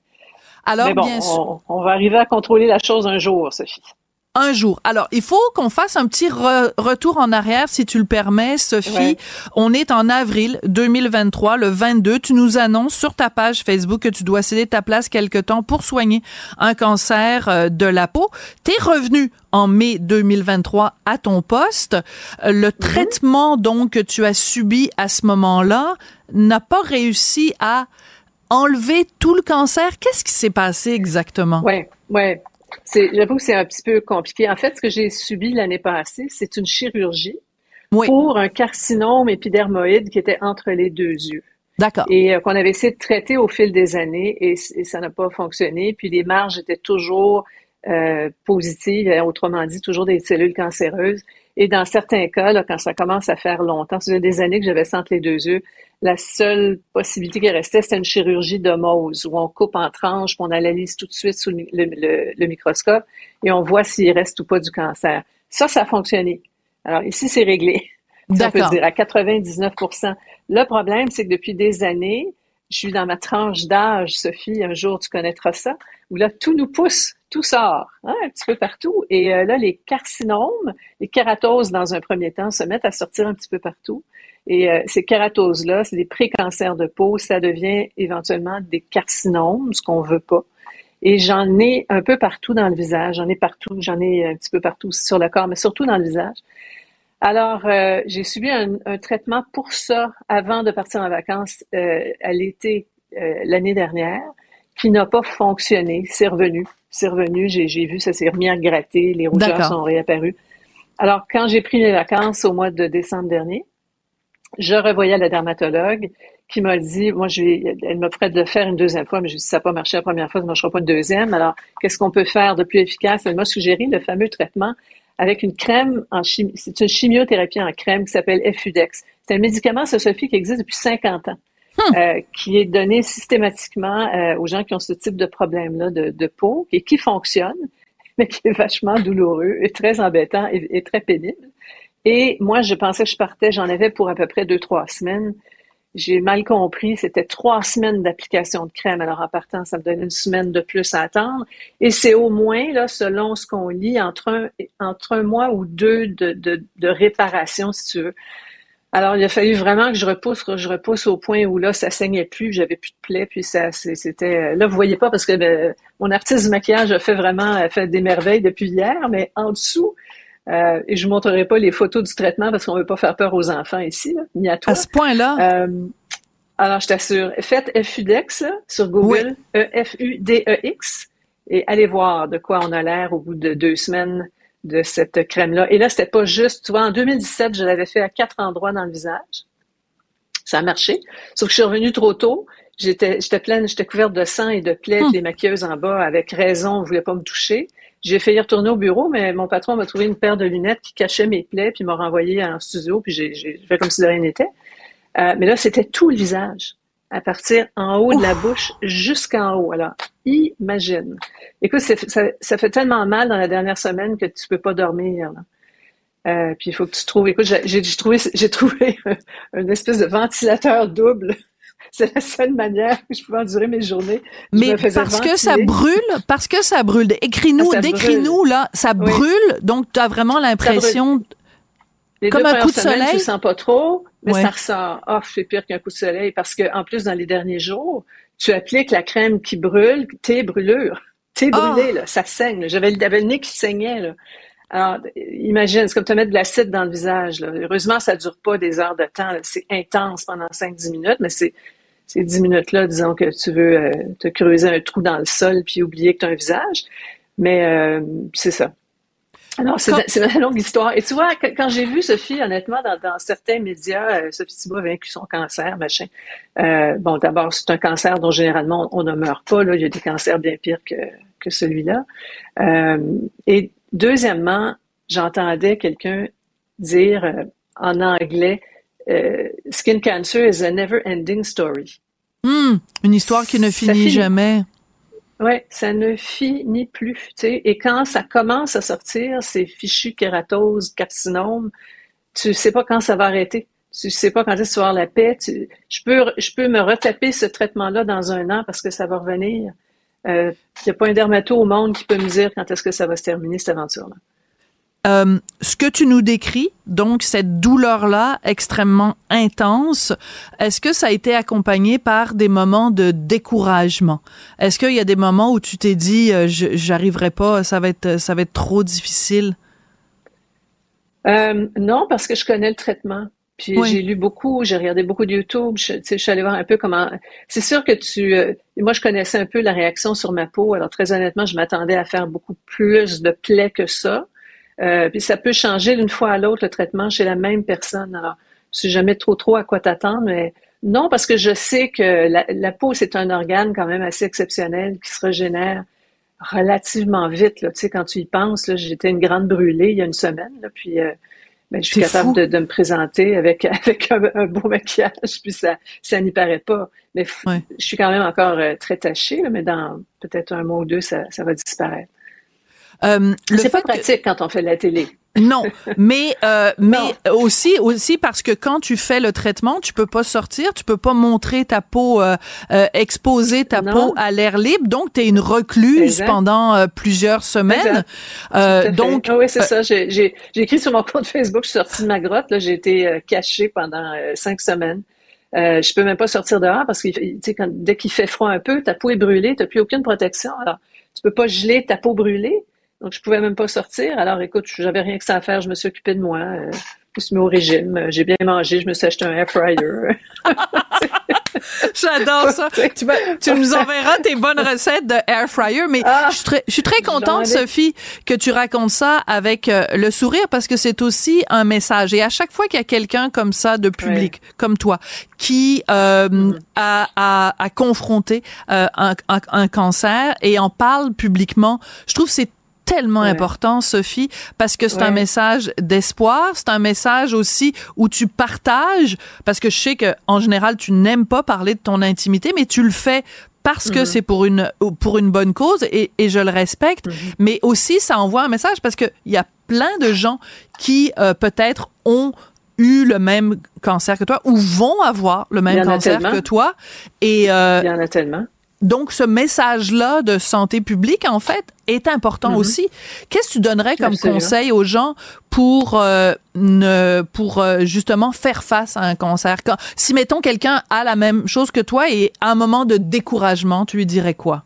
Alors, mais bon, bien on, on va arriver à contrôler la chose un jour, Sophie un jour. Alors, il faut qu'on fasse un petit re retour en arrière, si tu le permets, Sophie. Ouais. On est en avril 2023, le 22. Tu nous annonces sur ta page Facebook que tu dois céder ta place quelque temps pour soigner un cancer euh, de la peau. T'es revenu en mai 2023 à ton poste. Euh, Le traitement, donc, que tu as subi à ce moment-là n'a pas réussi à enlever tout le cancer. Qu'est-ce qui s'est passé exactement? Ouais, ouais. C'est, j'avoue que c'est un petit peu compliqué. En fait, ce que j'ai subi l'année passée, c'est une chirurgie oui. pour un carcinome épidermoïde qui était entre les deux yeux. D'accord. Et euh, qu'on avait essayé de traiter au fil des années et, et ça n'a pas fonctionné. Puis les marges étaient toujours euh, positives, autrement dit, toujours des cellules cancéreuses. Et dans certains cas, là, quand ça commence à faire longtemps, ça fait des années que j'avais ça entre les deux yeux, la seule possibilité qui restait, c'était une chirurgie de Mohs, où on coupe en tranches, puis on analyse tout de suite sous le, le, le microscope et on voit s'il reste ou pas du cancer. Ça, ça a fonctionné. Alors ici, c'est réglé. Ça peut dire à 99% Le problème, c'est que depuis des années, je suis dans ma tranche d'âge, Sophie, un jour tu connaîtras ça, où là, tout nous pousse, tout sort, hein, un petit peu partout. Et euh, là, les carcinomes, les kératoses, dans un premier temps, se mettent à sortir un petit peu partout. Et euh, ces kératoses-là, c'est des pré-cancers de peau, ça devient éventuellement des carcinomes, ce qu'on veut pas. Et j'en ai un peu partout dans le visage, j'en ai partout, j'en ai un petit peu partout sur le corps, mais surtout dans le visage. Alors, euh, j'ai subi un, traitement pour ça avant de partir en vacances euh, à l'été euh, l'année dernière, qui n'a pas fonctionné. C'est revenu, c'est revenu. J'ai vu, ça s'est remis à gratter, les rougeurs sont réapparues. Alors, quand j'ai pris mes vacances au mois de décembre dernier, je revoyais la dermatologue qui m'a dit, moi, je vais, elle m'offrait de le faire une deuxième fois, mais je dit, ça n'a pas marché la première fois, ça ne marchera pas une deuxième. Alors, qu'est-ce qu'on peut faire de plus efficace? Elle m'a suggéré le fameux traitement avec une crème en chimie. C'est une chimiothérapie en crème qui s'appelle Fudex. C'est un médicament, ça, Sophie, qui existe depuis 50 ans. Hmm. Euh, qui est donné systématiquement euh, aux gens qui ont ce type de problème-là de, de, peau et qui fonctionne, mais qui est vachement douloureux et très embêtant et, et, très pénible. Et moi, je pensais que je partais, j'en avais pour à peu près deux, trois semaines j'ai mal compris, c'était trois semaines d'application de crème. Alors, en partant, ça me donne une semaine de plus à attendre. Et c'est au moins, là, selon ce qu'on lit, entre un, entre un mois ou deux de, de, réparation, si tu veux. Alors, il a fallu vraiment que je repousse, que je repousse au point où là, ça saignait plus, j'avais plus de plaies, puis ça, c'était, là, vous voyez pas parce que ben, mon artiste du maquillage a fait vraiment, a fait des merveilles depuis hier, mais en dessous, euh, et je ne montrerai pas les photos du traitement parce qu'on ne veut pas faire peur aux enfants ici, ni à toi. À ce point-là? Euh, alors, je t'assure, faites FUDEX sur Google, E-F-U-D-E-X, et allez voir de quoi on a l'air au bout de deux semaines de cette crème-là. Et là, c'était pas juste, tu vois, en 2017, je l'avais fait à quatre endroits dans le visage. Ça a marché. Sauf que je suis revenue trop tôt. J'étais, j'étais pleine, j'étais couverte de sang et de plaies, hum. les maquilleuses en bas, avec raison, ne voulaient pas me toucher. J'ai failli retourner au bureau, mais mon patron m'a trouvé une paire de lunettes qui cachait mes plaies, puis m'a renvoyé en studio, puis j'ai fait comme si de rien n'était. Euh, mais là, c'était tout le visage, à partir en haut de la bouche jusqu'en haut. Alors, imagine. Écoute, ça, ça, fait tellement mal dans la dernière semaine que tu peux pas dormir. Euh, puis il faut que tu trouves. Écoute, j'ai trouvé, j'ai trouvé une espèce de ventilateur double c'est la seule manière que je pouvais endurer mes journées. Mais parce que ça brûle, parce que ça brûle. Écris-nous, ah, décris-nous, là, ça brûle, donc tu as vraiment l'impression... Comme un coup de soleil. Tu sens pas trop, mais ça ressort. Ah, oh, c'est pire qu'un coup de soleil parce que en plus dans les derniers jours, tu appliques la crème qui brûle, tes brûlures, t'es brûlé ah! là, ça saigne. J'avais le nez qui saignait là. Alors, imagine, c'est comme te mettre de l'acide dans le visage. Là. Heureusement, ça dure pas des heures de temps. C'est intense pendant 5-10 minutes, mais c'est ces dix minutes-là, disons que tu veux euh, te creuser un trou dans le sol puis oublier que tu as un visage. Mais euh, c'est ça. Alors, c'est une longue histoire. Et tu vois, quand j'ai vu Sophie, honnêtement, dans, certains médias, euh, Sophie Thibault a vaincu son cancer, machin. bon, d'abord, c'est un cancer dont généralement on, ne meurt pas. Là. Il y a des cancers bien pires que, que celui-là. et deuxièmement, j'entendais quelqu'un dire en anglais, Skin cancer is a never ending story. Hmm, une histoire qui ne finit, jamais. Oui, ça ne finit plus. sais. Et quand ça commence à sortir, ces fichus kératoses, carcinomes, tu sais pas quand ça va arrêter. Tu sais pas quand est-ce que tu vas avoir la paix. je, peux, je peux me retaper ce traitement-là dans un an parce que ça va revenir. Il euh, n'y a pas un dermato au monde qui peut me dire quand est-ce que ça va se terminer, cette aventure-là. Euh, ce que tu nous décris, donc cette douleur-là extrêmement intense, est-ce que ça a été accompagné par des moments de découragement? Est-ce qu'il y a des moments où tu t'es dit euh, j'arriverai pas, ça va être ça va être trop difficile? Euh, Non, parce que je connais le traitement. Puis j'ai lu beaucoup, j'ai regardé beaucoup de YouTube, je, je suis allée voir un peu comment. C'est sûr que tu. Euh, moi, je connaissais un peu la réaction sur ma peau. Alors très honnêtement, je m'attendais à faire beaucoup plus de plaies que ça. Euh, puis ça peut changer d'une fois à l'autre le traitement chez la même personne. Alors, je sais jamais trop trop à quoi t'attendre, mais non, parce que je sais que la, peau, c'est un organe quand même assez exceptionnel qui se régénère relativement vite. Là. Tu sais, quand tu y penses, j'étais une grande brûlée il y a une semaine, là, puis euh, ben, je suis capable de, me présenter avec, avec un, beau maquillage, puis ça, ça n'y paraît pas. Mais je suis quand même encore euh, très tachée, mais dans peut-être un mois ou deux, ça, ça va disparaître. Euh, c'est pas pratique quand on fait de la télé. Non, mais euh, mais aussi aussi parce que quand tu fais le traitement, tu peux pas sortir, tu peux pas montrer ta peau, euh, euh, exposer ta peau à l'air libre, donc tu es une recluse pendant plusieurs semaines. Euh, donc ah oui, c'est ça. J'ai j'ai écrit sur mon compte Facebook, je suis sortie de ma grotte, là, j'ai été cachée pendant cinq semaines. Euh, je peux même pas sortir dehors parce que quand, dès qu'il fait froid un peu, ta peau est brûlée, tu n'as plus aucune protection. Alors, tu peux pas geler ta peau brûlée. Donc, je pouvais même pas sortir. Alors, écoute, j'avais rien que ça à faire. Je me suis occupée de moi. Euh, je me suis mis au régime. J'ai bien mangé. Je me suis acheté un air fryer. J'adore ça. Tu, tu, nous enverras tes bonnes recettes de air fryer, mais ah, je, suis très, je suis très contente, Sophie, que tu racontes ça avec euh, le sourire parce que c'est aussi un message. Et à chaque fois qu'il y a quelqu'un comme ça de public, comme toi, qui euh, mm-hmm. a, a, a, confronté euh, un, un, un, cancer et en parle publiquement, je trouve c'est tellement important, Sophie, parce que c'est un message d'espoir, c'est un message aussi où tu partages, parce que je sais que en général tu n'aimes pas parler de ton intimité, mais tu le fais parce que mm-hmm. c'est pour une pour une bonne cause et, et je le respecte, mm-hmm. mais aussi ça envoie un message parce que il y a plein de gens qui euh, peut-être ont eu le même cancer que toi ou vont avoir le même cancer que toi et euh, il y en a tellement donc, ce message-là de santé publique, en fait, est important mm-hmm. aussi. Qu'est-ce que tu donnerais comme conseil aux gens pour euh, ne, pour euh, justement faire face à un cancer? Quand, si, mettons, quelqu'un a la même chose que toi et à un moment de découragement, tu lui dirais quoi?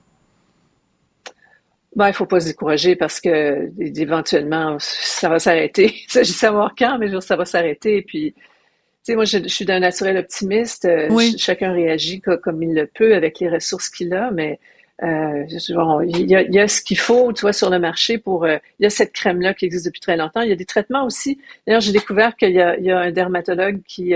Ben, il faut pas se décourager parce que éventuellement, ça va s'arrêter. Il s'agit de savoir quand, mais ça va s'arrêter. Puis, moi, je, suis d'un naturel optimiste. Euh, chacun réagit comme il le peut avec les ressources qu'il a, mais euh, il, y a, ce qu'il faut, tu vois, sur le marché pour. Euh, il y a cette crème-là qui existe depuis très longtemps. Il y a des traitements aussi. D'ailleurs, j'ai découvert qu'il y, y a, un dermatologue qui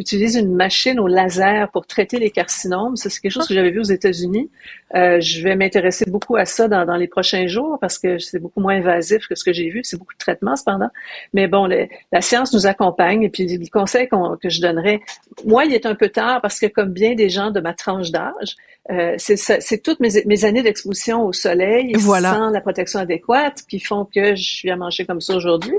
utilise une machine au laser pour traiter les carcinomes. Ça, c'est quelque chose que j'avais vu aux États-Unis. Euh, je vais m'intéresser beaucoup à ça dans, dans, les prochains jours parce que c'est beaucoup moins invasif que ce que j'ai vu. C'est beaucoup de traitements cependant. Mais bon, la science nous accompagne et puis le conseil que je donnerais, moi, il est un peu tard parce que comme bien des gens de ma tranche d'âge, euh, c'est toutes mes, mes années d'exposition au soleil sans la protection adéquate qui font que je suis à manger comme ça aujourd'hui.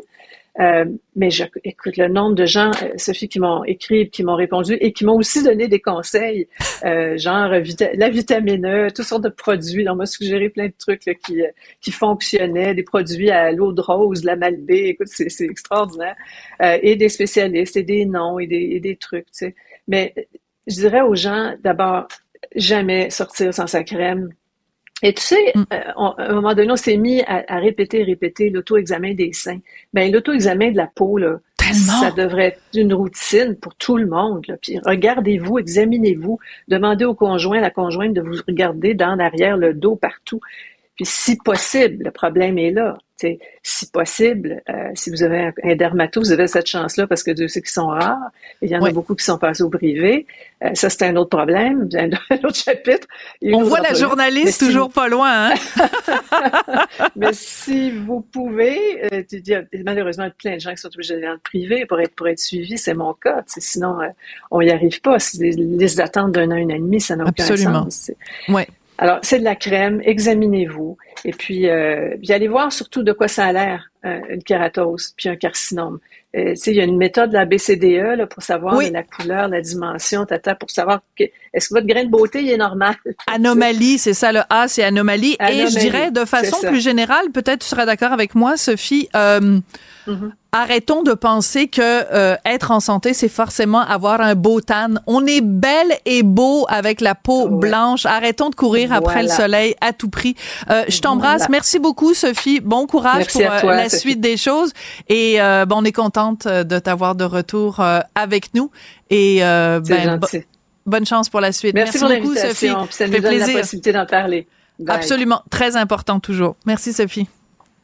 Euh, mais je, écoute, le nombre de gens, euh, Sophie, qui m'ont écrit, qui m'ont répondu et qui m'ont aussi donné des conseils, euh, genre la vitamine E, toutes sortes de produits. On m'a suggéré plein de trucs qui, qui fonctionnaient, des produits à l'eau de rose, la malbée, écoute, c'est extraordinaire. et des spécialistes, et des noms, et des, et des trucs, tu sais. Mais je dirais aux gens, d'abord, jamais sortir sans sa crème, et tu sais, mm. euh, à un moment donné, on s'est mis à, répéter, répéter l'auto-examen des seins. Ben, l'auto-examen de la peau, là, ça devrait être une routine pour tout le monde. Là. Puis regardez-vous, examinez-vous, demandez au conjoint, la conjointe de vous regarder dans l'arrière, le dos, partout. Puis si possible, le problème est là si possible, euh, si vous avez un, un, dermato, vous avez cette chance-là parce que Dieu sait qu'ils sont rares. Il y en a beaucoup qui sont passés au privé. Euh, ça, c'est un autre problème, un, autre chapitre. On voit la journaliste toujours pas loin. Hein? Mais si vous pouvez, euh, il y a malheureusement plein de gens qui sont obligés d'aller dans le privé pour être pour être suivis. C'est mon cas. Sinon, on n'y arrive pas. Si les listes d'attente d'un an, un an et demi, ça n'a aucun Absolument. sens. Ouais. Alors, c'est de la crème, examinez-vous. Et puis, euh, puis allez voir surtout de quoi ça a l'air, euh, une kératose, puis un carcinome. Euh, il y a une méthode, la BCDE, là, pour savoir la couleur, la dimension, tata, pour savoir que, est-ce que votre grain de beauté il est normal? Anomalie, c'est ça, le A, c'est anomalie. Et je dirais, de façon plus générale, peut-être tu seras d'accord avec moi, Sophie, euh, mm-hmm. Arrêtons de penser que euh, être en santé, c'est forcément avoir un beau tan. On est belle et beau avec la peau blanche. Arrêtons de courir après le soleil à tout prix. Euh, je t'embrasse. Merci beaucoup, Sophie. Bon courage pour euh, la suite des choses. Et bon, on est contente de t'avoir de retour avec nous. Et ben, bonne chance pour la suite. Merci, beaucoup, Sophie. Ça nous donne plaisir. la possibilité d'en parler. Absolument, très important toujours. Merci, Sophie.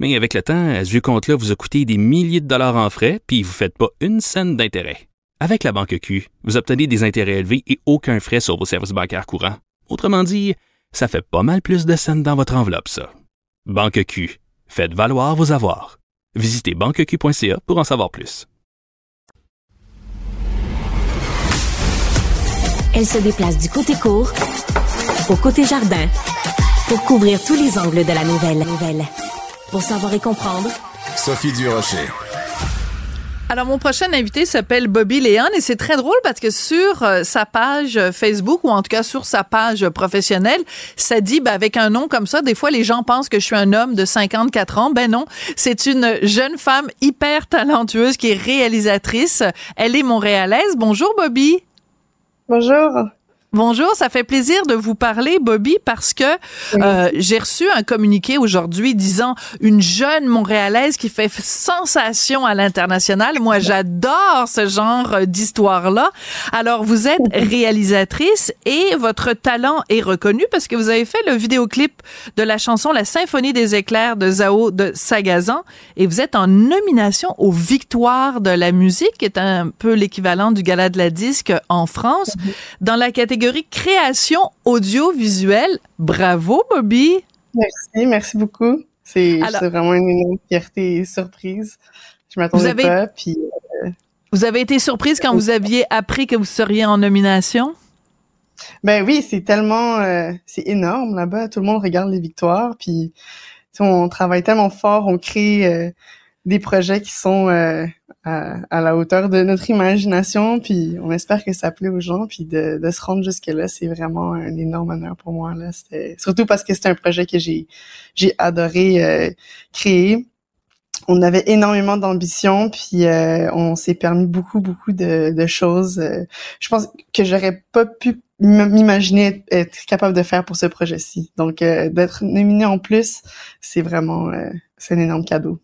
Mais avec le temps, ce vieux compte-là vous a coûté des milliers de dollars en frais, puis vous ne faites pas une scène d'intérêt. Avec la banque Q, vous obtenez des intérêts élevés et aucun frais sur vos services bancaires courants. Autrement dit, ça fait pas mal plus de scènes dans votre enveloppe, ça. Banque Q, faites valoir vos avoirs. Visitez banqueq.ca pour en savoir plus. Elle se déplace du côté court au côté jardin pour couvrir tous les angles de la nouvelle. Pour savoir et comprendre, Sophie Durocher. Alors, mon prochain invité s'appelle Bobby Léon et c'est très drôle parce que sur euh, sa page Facebook ou en tout cas sur sa page professionnelle, ça dit, ben, avec un nom comme ça, des fois les gens pensent que je suis un homme de 54 ans. Ben non, c'est une jeune femme hyper talentueuse qui est réalisatrice. Elle est montréalaise. Bonjour Bobby. Bonjour. Bonjour, ça fait plaisir de vous parler, Bobby, parce que euh, j'ai reçu un communiqué aujourd'hui disant une jeune Montréalaise qui fait sensation à l'international. Moi, j'adore ce genre d'histoire-là. Alors, vous êtes réalisatrice et votre talent est reconnu parce que vous avez fait le vidéoclip de la chanson La Symphonie des éclairs de Zao de Sagazan et vous êtes en nomination aux Victoires de la musique, qui est un peu l'équivalent du Gala de la disque en France, dans la catégorie création audiovisuelle. Bravo, Bobby. Merci, merci beaucoup. C'est vraiment une énorme fierté et surprise. Je m'attendais avez, pas. Puis, euh, vous avez été surprise quand vous aviez appris que vous seriez en nomination? Ben oui, c'est tellement, euh, c'est énorme là-bas. Tout le monde regarde les victoires, puis on travaille tellement fort, on crée euh, des projets qui sont à, la hauteur de notre imagination, puis on espère que ça plaît aux gens, puis de, se rendre jusque là, c'est vraiment un énorme honneur pour moi là. surtout parce que c'est un projet que j'ai adoré euh, créer. On avait énormément d'ambition, puis euh, on s'est permis beaucoup beaucoup de, de choses. Euh, je pense que j'aurais pas pu m'imaginer être, capable de faire pour ce projet-ci. Donc d'être nominé en plus, c'est vraiment c'est un énorme cadeau.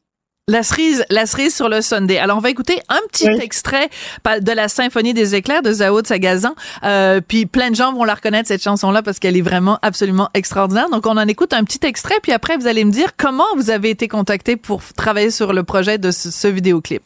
La cerise, la cerise sur le Sunday. Alors, on va écouter un petit extrait de la Symphonie des éclairs de Zao de Sagazan. Euh, puis plein de gens vont la reconnaître, cette chanson-là, parce qu'elle est vraiment absolument extraordinaire. Donc, on en écoute un petit extrait, puis après, vous allez me dire comment vous avez été contacté pour travailler sur le projet de ce, ce vidéoclip.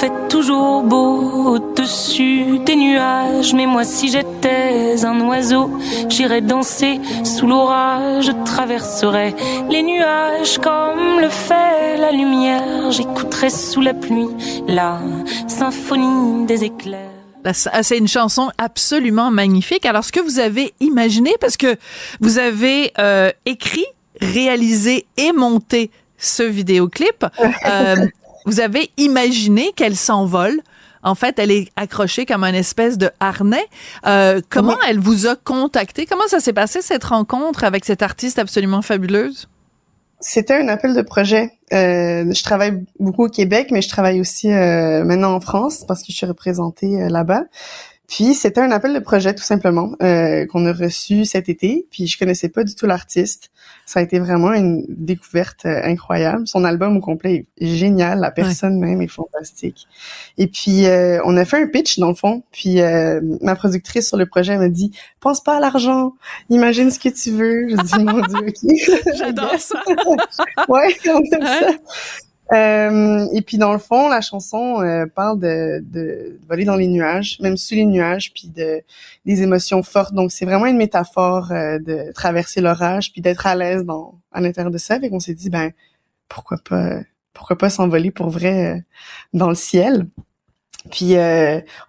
Fait toujours beau au-dessus des nuages. Mais moi, si j'étais un oiseau, j'irais danser sous l'orage. Je traverserais les nuages comme le fait la lumière. J'écouterais sous la pluie la symphonie des éclairs. C'est une chanson absolument magnifique. Alors, ce que vous avez imaginé, parce que vous avez euh, écrit, réalisé et monté ce vidéoclip, euh, vous avez imaginé qu'elle s'envole? En fait, elle est accrochée comme un espèce de harnais. Euh, comment elle vous a contacté? Comment ça s'est passé cette rencontre avec cette artiste absolument fabuleuse? C'était un appel de projet. Euh, je travaille beaucoup au Québec, mais je travaille aussi euh, maintenant en France parce que je suis représentée là-bas. Puis c'était un appel de projet tout simplement euh, qu'on a reçu cet été. Puis je connaissais pas du tout l'artiste. Ça a été vraiment une découverte euh, incroyable. Son album au complet est génial. La personne même est fantastique. Et puis euh, on a fait un pitch dans le fond. Puis ma productrice sur le projet m'a dit pense pas à l'argent, imagine ce que tu veux. Je dis mon dieu. ok. J'adore ça. ouais, on aime ça. Euh, et puis dans le fond, la chanson euh, parle de, de, voler dans les nuages, même sous les nuages, puis de des émotions fortes. Donc c'est vraiment une métaphore euh, de traverser l'orage, puis d'être à l'aise dans à l'intérieur de ça. Et qu'on s'est dit ben pourquoi pas pourquoi pas s'envoler pour vrai dans le ciel? Puis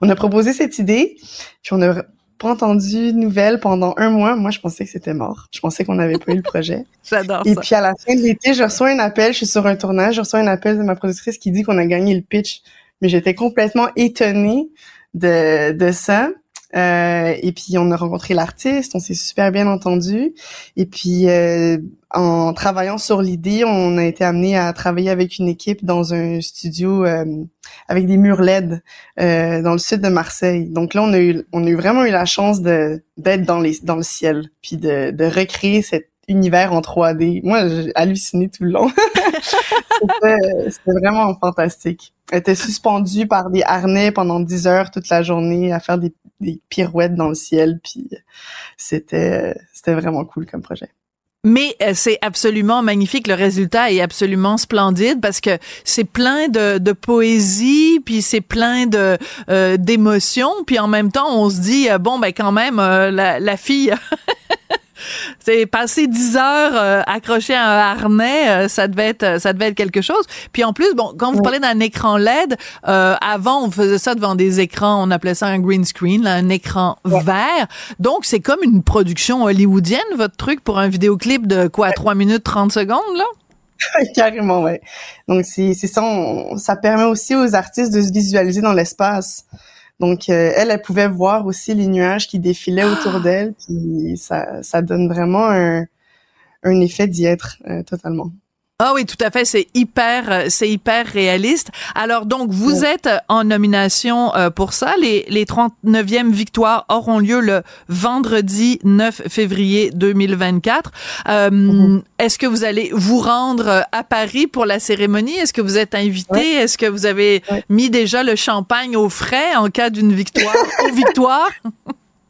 on a proposé cette idée, puis on a pas entendu de nouvelles pendant un mois. Moi, je pensais que c'était mort. Je pensais qu'on n'avait pas eu le projet. J'adore Et puis à la fin de l'été, je reçois un appel. Je suis sur un tournage. Je reçois un appel de ma productrice qui dit qu'on a gagné le pitch. Mais j'étais complètement étonnée de, de ça. Euh, et puis on a rencontré l'artiste, on s'est super bien entendu. Et puis euh, en travaillant sur l'idée, on a été amené à travailler avec une équipe dans un studio euh, avec des murs LED euh, dans le sud de Marseille. Donc là, on a eu, on a eu vraiment eu la chance de d'être dans les dans le ciel, puis de, de recréer cet univers en 3D. Moi, j'ai halluciné tout le long. C'était vraiment fantastique. Elle était suspendue par des harnais pendant 10 heures toute la journée à faire des, des pirouettes dans le ciel, puis c'était c'était vraiment cool comme projet. Mais euh, c'est absolument magnifique. Le résultat est absolument splendide parce que c'est plein de, de poésie, puis c'est plein de euh, d'émotions, puis en même temps on se dit euh, bon ben quand même la, la fille c'est passer 10 heures euh, accroché à un harnais, euh, ça devait être ça devait être quelque chose. Puis en plus, bon, quand vous parlez d'un écran LED, euh, avant on faisait ça devant des écrans, on appelait ça un green screen, là, un écran vert. Donc c'est comme une production hollywoodienne votre truc pour un vidéoclip de quoi 3 minutes 30 secondes là? Carrément, ouais. Donc c'est ça, ça permet aussi aux artistes de se visualiser dans l'espace. Donc, euh, elle, elle pouvait voir aussi les nuages qui défilaient autour d'elle, puis ça, ça donne vraiment un, un effet d'y être euh, totalement. Ah oui, tout à fait. C'est hyper, euh, c'est hyper réaliste. Alors donc, vous êtes en nomination euh, pour ça. Les, les 39e victoires auront lieu le vendredi 9 février 2024. Euh, mhm. Est-ce que vous allez vous rendre à Paris pour la cérémonie? Est-ce que vous êtes invité? Est-ce que vous avez mis déjà le champagne au frais en cas d'une victoire ou victoire?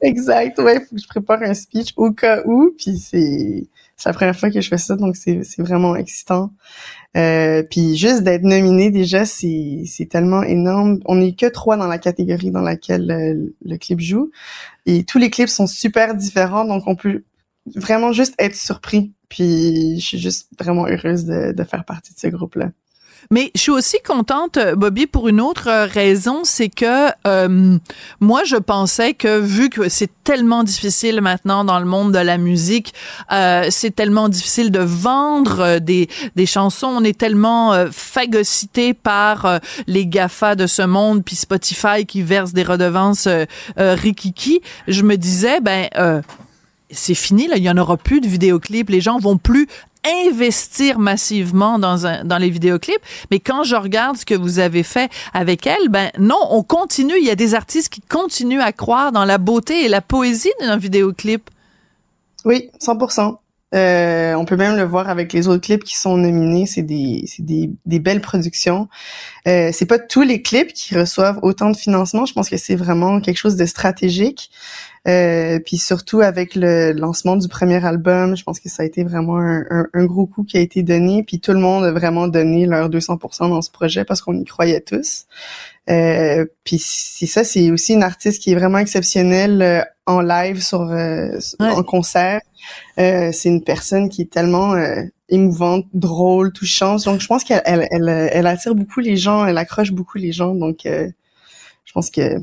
Exact. Ouais, faut que je prépare un speech au cas où. Puis c'est c'est la première fois que je fais ça, donc c'est vraiment excitant. Euh, puis juste d'être nominé déjà, c'est tellement énorme. On n'est que trois dans la catégorie dans laquelle euh, le, clip joue. Et tous les clips sont super différents, donc on peut vraiment juste être surpris. Puis je suis juste vraiment heureuse de, de faire partie de ce groupe-là. Mais je suis aussi contente, Bobby, pour une autre raison, c'est que euh, moi, je pensais que vu que c'est tellement difficile maintenant dans le monde de la musique, euh, c'est tellement difficile de vendre des, des chansons, on est tellement euh, phagocyté par euh, les GAFA de ce monde, puis Spotify qui verse des redevances euh, rikiki, je me disais, ben c'est fini là, il y en aura plus de vidéoclips, les gens vont plus investir massivement dans un, dans les vidéoclips. Mais quand je regarde ce que vous avez fait avec elle, ben non, on continue. Il y a des artistes qui continuent à croire dans la beauté et la poésie d'un vidéoclip. Oui, 100%. Euh, on peut même le voir avec les autres clips qui sont nominés. C'est des, des, des, belles productions. Euh, c'est pas tous les clips qui reçoivent autant de financement. Je pense que c'est vraiment quelque chose de stratégique. Euh, puis surtout avec le lancement du premier album, je pense que ça a été vraiment un, un, gros coup qui a été donné. Puis tout le monde a vraiment donné leur 200% dans ce projet parce qu'on y croyait tous. Euh, puis c'est ça, c'est aussi une artiste qui est vraiment exceptionnelle euh, en live, sur euh, en concert. Euh, c'est une personne qui est tellement émouvante, drôle, touchante. Donc je pense qu'elle elle, elle, elle, attire beaucoup les gens, elle accroche beaucoup les gens. Donc je pense que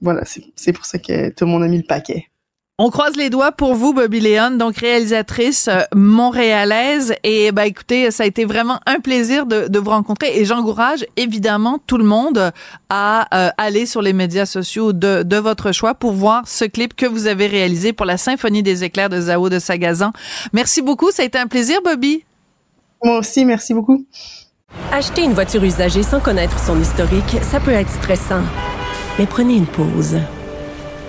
voilà, c'est pour ça que tout le monde a mis le paquet. On croise les doigts pour vous, Bobby Léon, donc réalisatrice euh, montréalaise. Et bah écoutez, ça a été vraiment un plaisir de, de vous rencontrer. Et j'encourage évidemment tout le monde à euh, aller sur les médias sociaux de, de votre choix pour voir ce clip que vous avez réalisé pour la Symphonie des éclairs de Zao de Sagazan. Merci beaucoup, ça a été un plaisir, Bobby. Moi aussi, merci beaucoup. Acheter une voiture usagée sans connaître son historique, ça peut être stressant. Mais prenez une pause.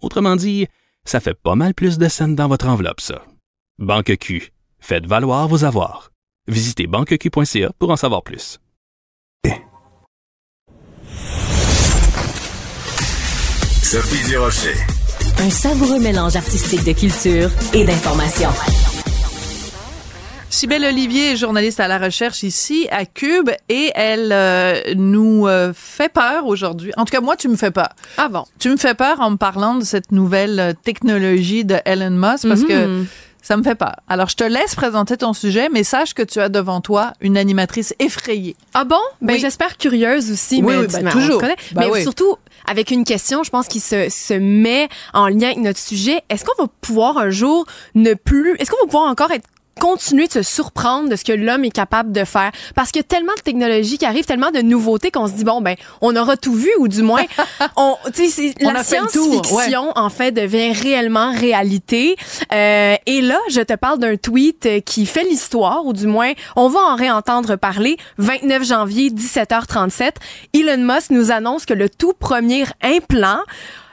Autrement dit, ça fait pas mal plus de scènes dans votre enveloppe, ça. Banque Q, faites valoir vos avoirs. Visitez banqueq.ca pour en savoir plus. Sophie Durocher. Un savoureux mélange artistique de culture et d'information. Sybelle Olivier est journaliste à la recherche ici à Cube et elle euh, nous euh, fait peur aujourd'hui. En tout cas, moi, tu me fais peur. Ah bon? Tu me fais peur en me parlant de cette nouvelle euh, technologie de Elon Musk parce que mhm. ça me fait peur. Alors, je te laisse présenter ton sujet, mais sache que tu as devant toi une animatrice effrayée. Ah bon? Ben, j'espère curieuse aussi. Oui, mais, ben, toujours. Ben mais surtout, avec une question, je pense, qui se, se met en lien avec notre sujet. Est-ce qu'on va pouvoir un jour ne plus, est-ce qu'on va pouvoir encore être continuer de se surprendre de ce que l'homme est capable de faire. Parce qu'il y a tellement de technologies qui arrivent, tellement de nouveautés qu'on se dit, bon, ben, on aura tout vu, ou du moins, on, tu sais, On la science-fiction, en fait, devient réellement réalité. Euh, et là, je te parle d'un tweet euh, qui fait l'histoire, ou du moins, on va en réentendre parler. 29 janvier, 17h37, Elon Musk nous annonce que le tout premier implant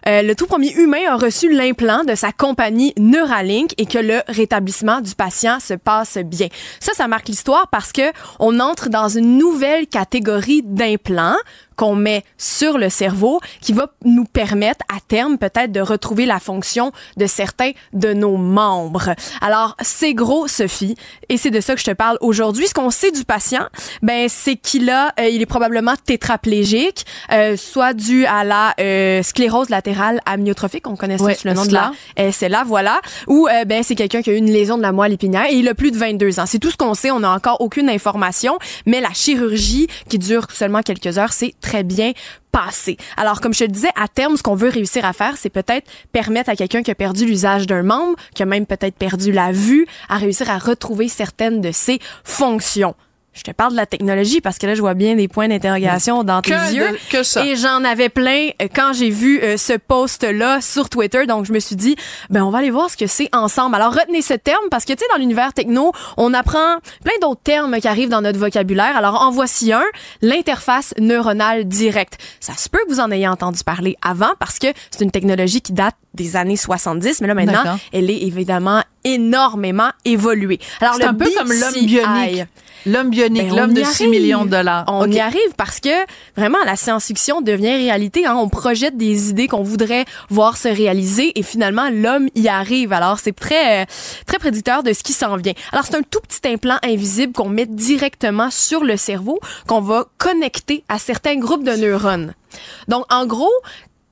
euh, le tout premier humain a reçu l'implant de sa compagnie Neuralink et que le rétablissement du patient se passe bien. Ça, ça marque l'histoire parce que on entre dans une nouvelle catégorie d'implants qu'on met sur le cerveau qui va nous permettre à terme peut-être de retrouver la fonction de certains de nos membres. Alors, c'est gros, Sophie, et c'est de ça que je te parle aujourd'hui. Ce qu'on sait du patient, ben c'est qu'il a, euh, il est probablement tétraplégique, euh, soit dû à la euh, sclérose latérale amyotrophique, on connaît ça Ouais, sous le nom de la c'est là, voilà, ou euh, ben c'est quelqu'un qui a eu une lésion de la moelle épinière et il a plus de 22 ans. C'est tout ce qu'on sait. On n'a encore aucune information, mais la chirurgie qui dure seulement quelques heures, c'est très bien passé. Alors, comme je te disais, à terme, ce qu'on veut réussir à faire, c'est peut-être permettre à quelqu'un qui a perdu l'usage d'un membre, qui a même peut-être perdu la vue, à réussir à retrouver certaines de ses fonctions. Je te parle de la technologie parce que là, je vois bien des points d'interrogation dans tes Que de- yeux. que ça. Et j'en avais plein euh, quand j'ai vu euh, ce post-là sur Twitter. Donc, je me suis dit, ben, on va aller voir ce que c'est ensemble. Alors, retenez ce terme parce que, tu sais, dans l'univers techno, on apprend plein d'autres termes qui arrivent dans notre vocabulaire. Alors, en voici un, l'interface neuronale directe. Ça se peut que vous en ayez entendu parler avant parce que c'est une technologie qui date des années 70, mais là, maintenant, elle est évidemment énormément évoluée. Alors, C'est un peu comme l'homme bionique. L'homme bionique, ben, l'homme de 6 arrive. millions de dollars. On y arrive parce que vraiment la science-fiction devient réalité. Hein. On projette des idées qu'on voudrait voir se réaliser et finalement l'homme y arrive. Alors c'est très euh, très prédicteur de ce qui s'en vient. Alors c'est un tout petit implant invisible qu'on met directement sur le cerveau qu'on va connecter à certains groupes de neurones. Donc en gros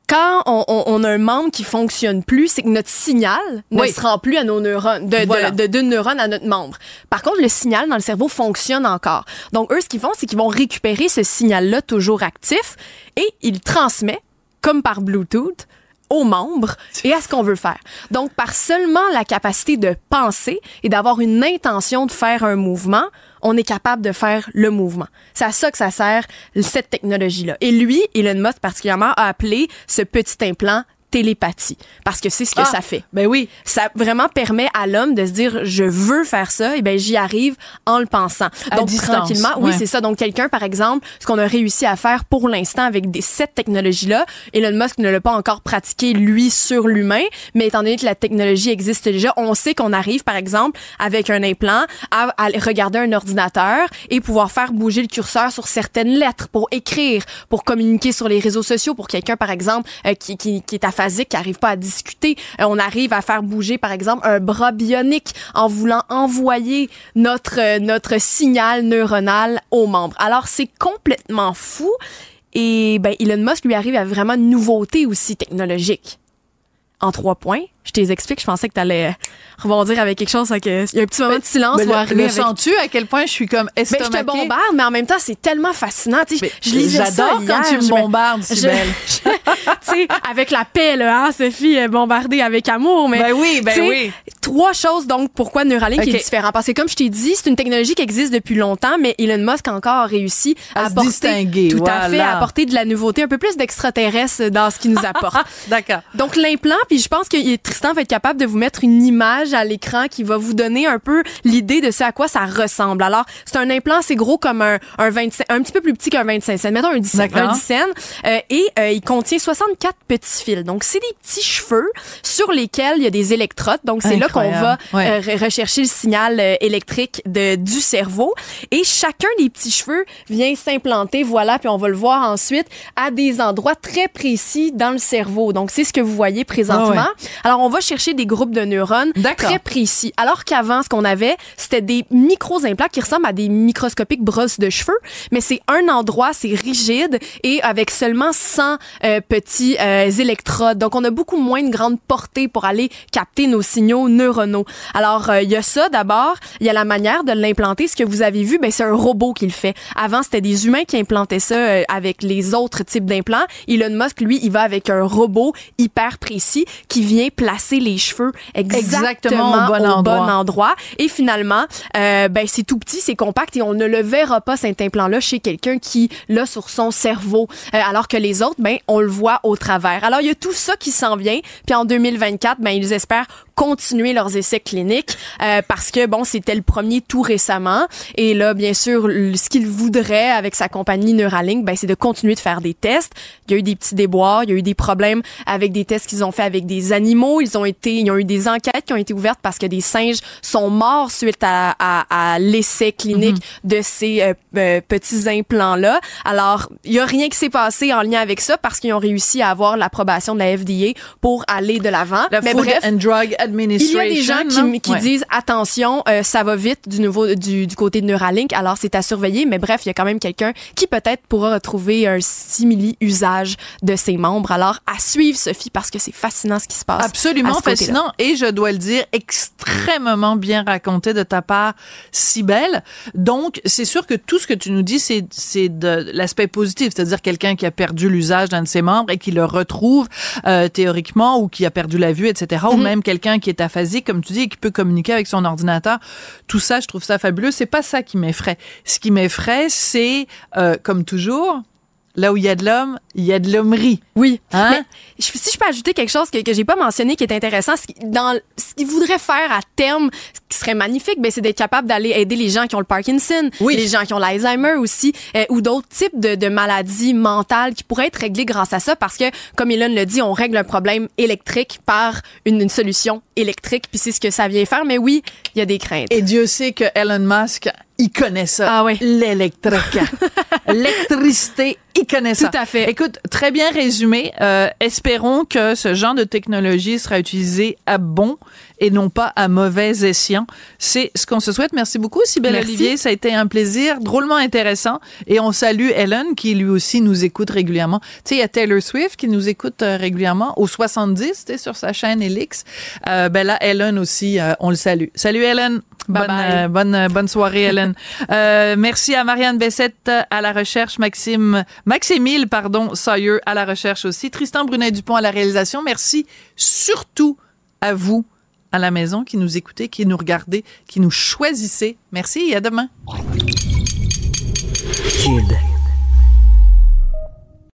quand on, on- on a un membre qui fonctionne plus, c'est que notre signal ne Oui. se rend plus à nos neurones, de, de- Voilà. de- neurone à notre membre. Par contre, le signal dans le cerveau fonctionne encore. Donc, eux, ce qu'ils font, c'est qu'ils vont récupérer ce signal-là toujours actif et ils transmettent, comme par Bluetooth, aux membres et à ce qu'on veut faire. Donc, par seulement la capacité de penser et d'avoir une intention de faire un mouvement, on est capable de faire le mouvement. C'est à ça que ça sert, cette technologie-là. Et lui, Elon Musk particulièrement, a appelé ce petit implant télépathie parce que c'est ce que Ah, ça fait. Ben oui. Ça vraiment permet à l'homme de se dire je veux faire ça et ben j'y arrive en le pensant. À Donc distance, tranquillement, oui, c'est ça. Donc quelqu'un par exemple, ce qu'on a réussi à faire pour l'instant avec des, cette technologie là, Elon Musk ne l'a pas encore pratiqué lui sur l'humain, mais étant donné que la technologie existe déjà, on sait qu'on arrive par exemple avec un implant à, à regarder un ordinateur et pouvoir faire bouger le curseur sur certaines lettres pour écrire, pour communiquer sur les réseaux sociaux pour quelqu'un par exemple euh, qui, qui, qui est qui arrive pas à discuter. Euh, on arrive à faire bouger par exemple un bras bionique en voulant envoyer notre euh, notre signal neuronal aux membres. Alors c'est complètement fou et ben Elon Musk lui arrive à vraiment une nouveauté aussi technologique. En trois points, je les explique. Je pensais que tu allais rebondir avec quelque chose. Il y a un petit moment de silence. Mais va le, arriver le avec- sens-tu à quel point je suis comme ben, je te bombarde, mais en même temps, c'est tellement fascinant. Tu sais, je lisais ça J'adore quand hier, tu me bombardes, je- Sybelle. je- Tu sais, avec la paix, là, hein, Sophie, bombardée avec amour. Mais, Ben oui, ben oui. Trois choses, donc, pourquoi Neuralink Ok. est différent? Parce que, comme je t'ai dit, c'est une technologie qui existe depuis longtemps, mais Elon Musk a encore réussi à, À se apporter, distinguer, tout à fait, voilà. à apporter de la nouveauté, un peu plus d'extraterrestre dans ce qu'il nous apporte. D'accord. Donc l'implant, puis je pense que Tristan va être capable de vous mettre une image à l'écran qui va vous donner un peu l'idée de ce à quoi ça ressemble. Alors c'est un implant, c'est gros comme un, un 25, un petit peu plus petit qu'un 25 cents. Mettons un 10 cents. D'accord. Un 10 cents. Euh, et euh, il contient 64 petits fils. Donc c'est des petits cheveux sur lesquels il y a des électrodes. Donc c'est là qu'on va. Ouais. euh, re- rechercher le signal électrique de, du cerveau. Et chacun des petits cheveux vient s'implanter, voilà, puis on va le voir ensuite, à des endroits très précis dans le cerveau. Donc, c'est ce que vous voyez présentement. Ah ouais. Alors, on va chercher des groupes de neurones très précis. Alors qu'avant, ce qu'on avait, c'était des micros-implants qui ressemblent à des microscopiques brosses de cheveux, mais c'est un endroit, c'est rigide et avec seulement 100 euh, petits euh, électrodes. Donc, on a beaucoup moins de grande portée pour aller capter nos signaux neuronaux. Alors, euh, il y a ça d'abord. Il y a la manière de l'implanter. Ce que vous avez vu, ben, c'est un robot qui le fait. Avant, c'était des humains qui implantaient ça euh, avec les autres types d'implants. Elon Musk, lui, il va avec un robot hyper précis qui vient placer placer les cheveux exactement, Exactement au bon endroit. endroit. Et finalement, euh, ben c'est tout petit, c'est compact et on ne le verra pas cet implant-là chez quelqu'un qui l'a sur son cerveau, Euh, alors que les autres, ben on le voit au travers. Alors il y a tout ça qui s'en vient. Puis en 2024, ben ils espèrent continuer leurs essais cliniques euh, parce que bon c'était le premier tout récemment. Et là bien sûr ce qu'ils voudraient avec sa compagnie Neuralink ben c'est de continuer de faire des tests. Il y a eu des petits déboires il y a eu des problèmes avec des tests qu'ils ont fait avec des animaux. Ils ont été ils ont eu des enquêtes qui ont été ouvertes parce que des singes sont morts suite à, à, à l'essai clinique de ces euh, euh, petits implants là alors il y a rien qui s'est passé en lien avec ça parce qu'ils ont réussi à avoir l'approbation de la FDA pour aller de l'avant. La mais bref and Drug il y a des gens qui, qui Ouais. disent attention, euh, ça va vite du nouveau du, du côté de Neuralink, alors c'est à surveiller. Mais bref, il y a quand même quelqu'un qui peut-être pourra retrouver un simili usage de ses membres. Alors à suivre, Sophie, parce que c'est fascinant ce qui se passe. Absolument fascinant et je dois le dire extrêmement bien raconté de ta part, si belle. Donc c'est sûr que tout ce que tu nous dis c'est c'est de l'aspect positif, c'est-à-dire quelqu'un qui a perdu l'usage d'un de ses membres et qui le retrouve euh, théoriquement ou qui a perdu la vue, etc. Ou Mhm. même quelqu'un qui est aphasique, comme tu dis, et qui peut communiquer avec son ordinateur. Tout ça, je trouve ça fabuleux. C'est pas ça qui m'effraie. Ce qui m'effraie, c'est euh, comme toujours. Là où il y a de l'homme, il y a de l'hommerie. Oui. Hein? Mais si je peux ajouter quelque chose que, que j'ai pas mentionné qui est intéressant, ce qu'ils voudraient faire à terme, ce qui serait magnifique, ben, c'est d'être capable d'aller aider les gens qui ont le Parkinson, les gens qui ont l'Alzheimer aussi, euh, ou d'autres types de, de maladies mentales qui pourraient être réglées grâce à ça, parce que, comme Elon le dit, on règle un problème électrique par une, une solution électrique, puis c'est ce que ça vient faire. Mais oui, il y a des craintes. Et Dieu sait que Elon Musk, il connaît ça. Ah oui. L'électrique. L'électricité, il connaît ça. Tout à fait. Écoute, très bien résumé. Euh, espérons que ce genre de technologie sera utilisé à bon et non pas à mauvais escient. C'est ce qu'on se souhaite. Merci beaucoup, Sybelle Merci. Olivier. Ça a été un plaisir, drôlement intéressant. Et on salue Ellen, qui lui aussi nous écoute régulièrement. Tu sais, il y a Taylor Swift qui nous écoute euh, régulièrement au 70, tu sais, sur sa chaîne Elix. Euh, ben là, Ellen aussi, euh, on le salue. Salut Ellen. Bye bonne, bye. euh, bonne, euh, bonne soirée. Euh, merci à Marianne Bessette euh, à la recherche, Maxime, Maximile, pardon, Sawyer à la recherche aussi, Tristan Brunet-Dupont à la réalisation. Merci surtout à vous à la maison qui nous écoutez, qui nous regardez, qui nous choisissez. Merci et à demain. Kid.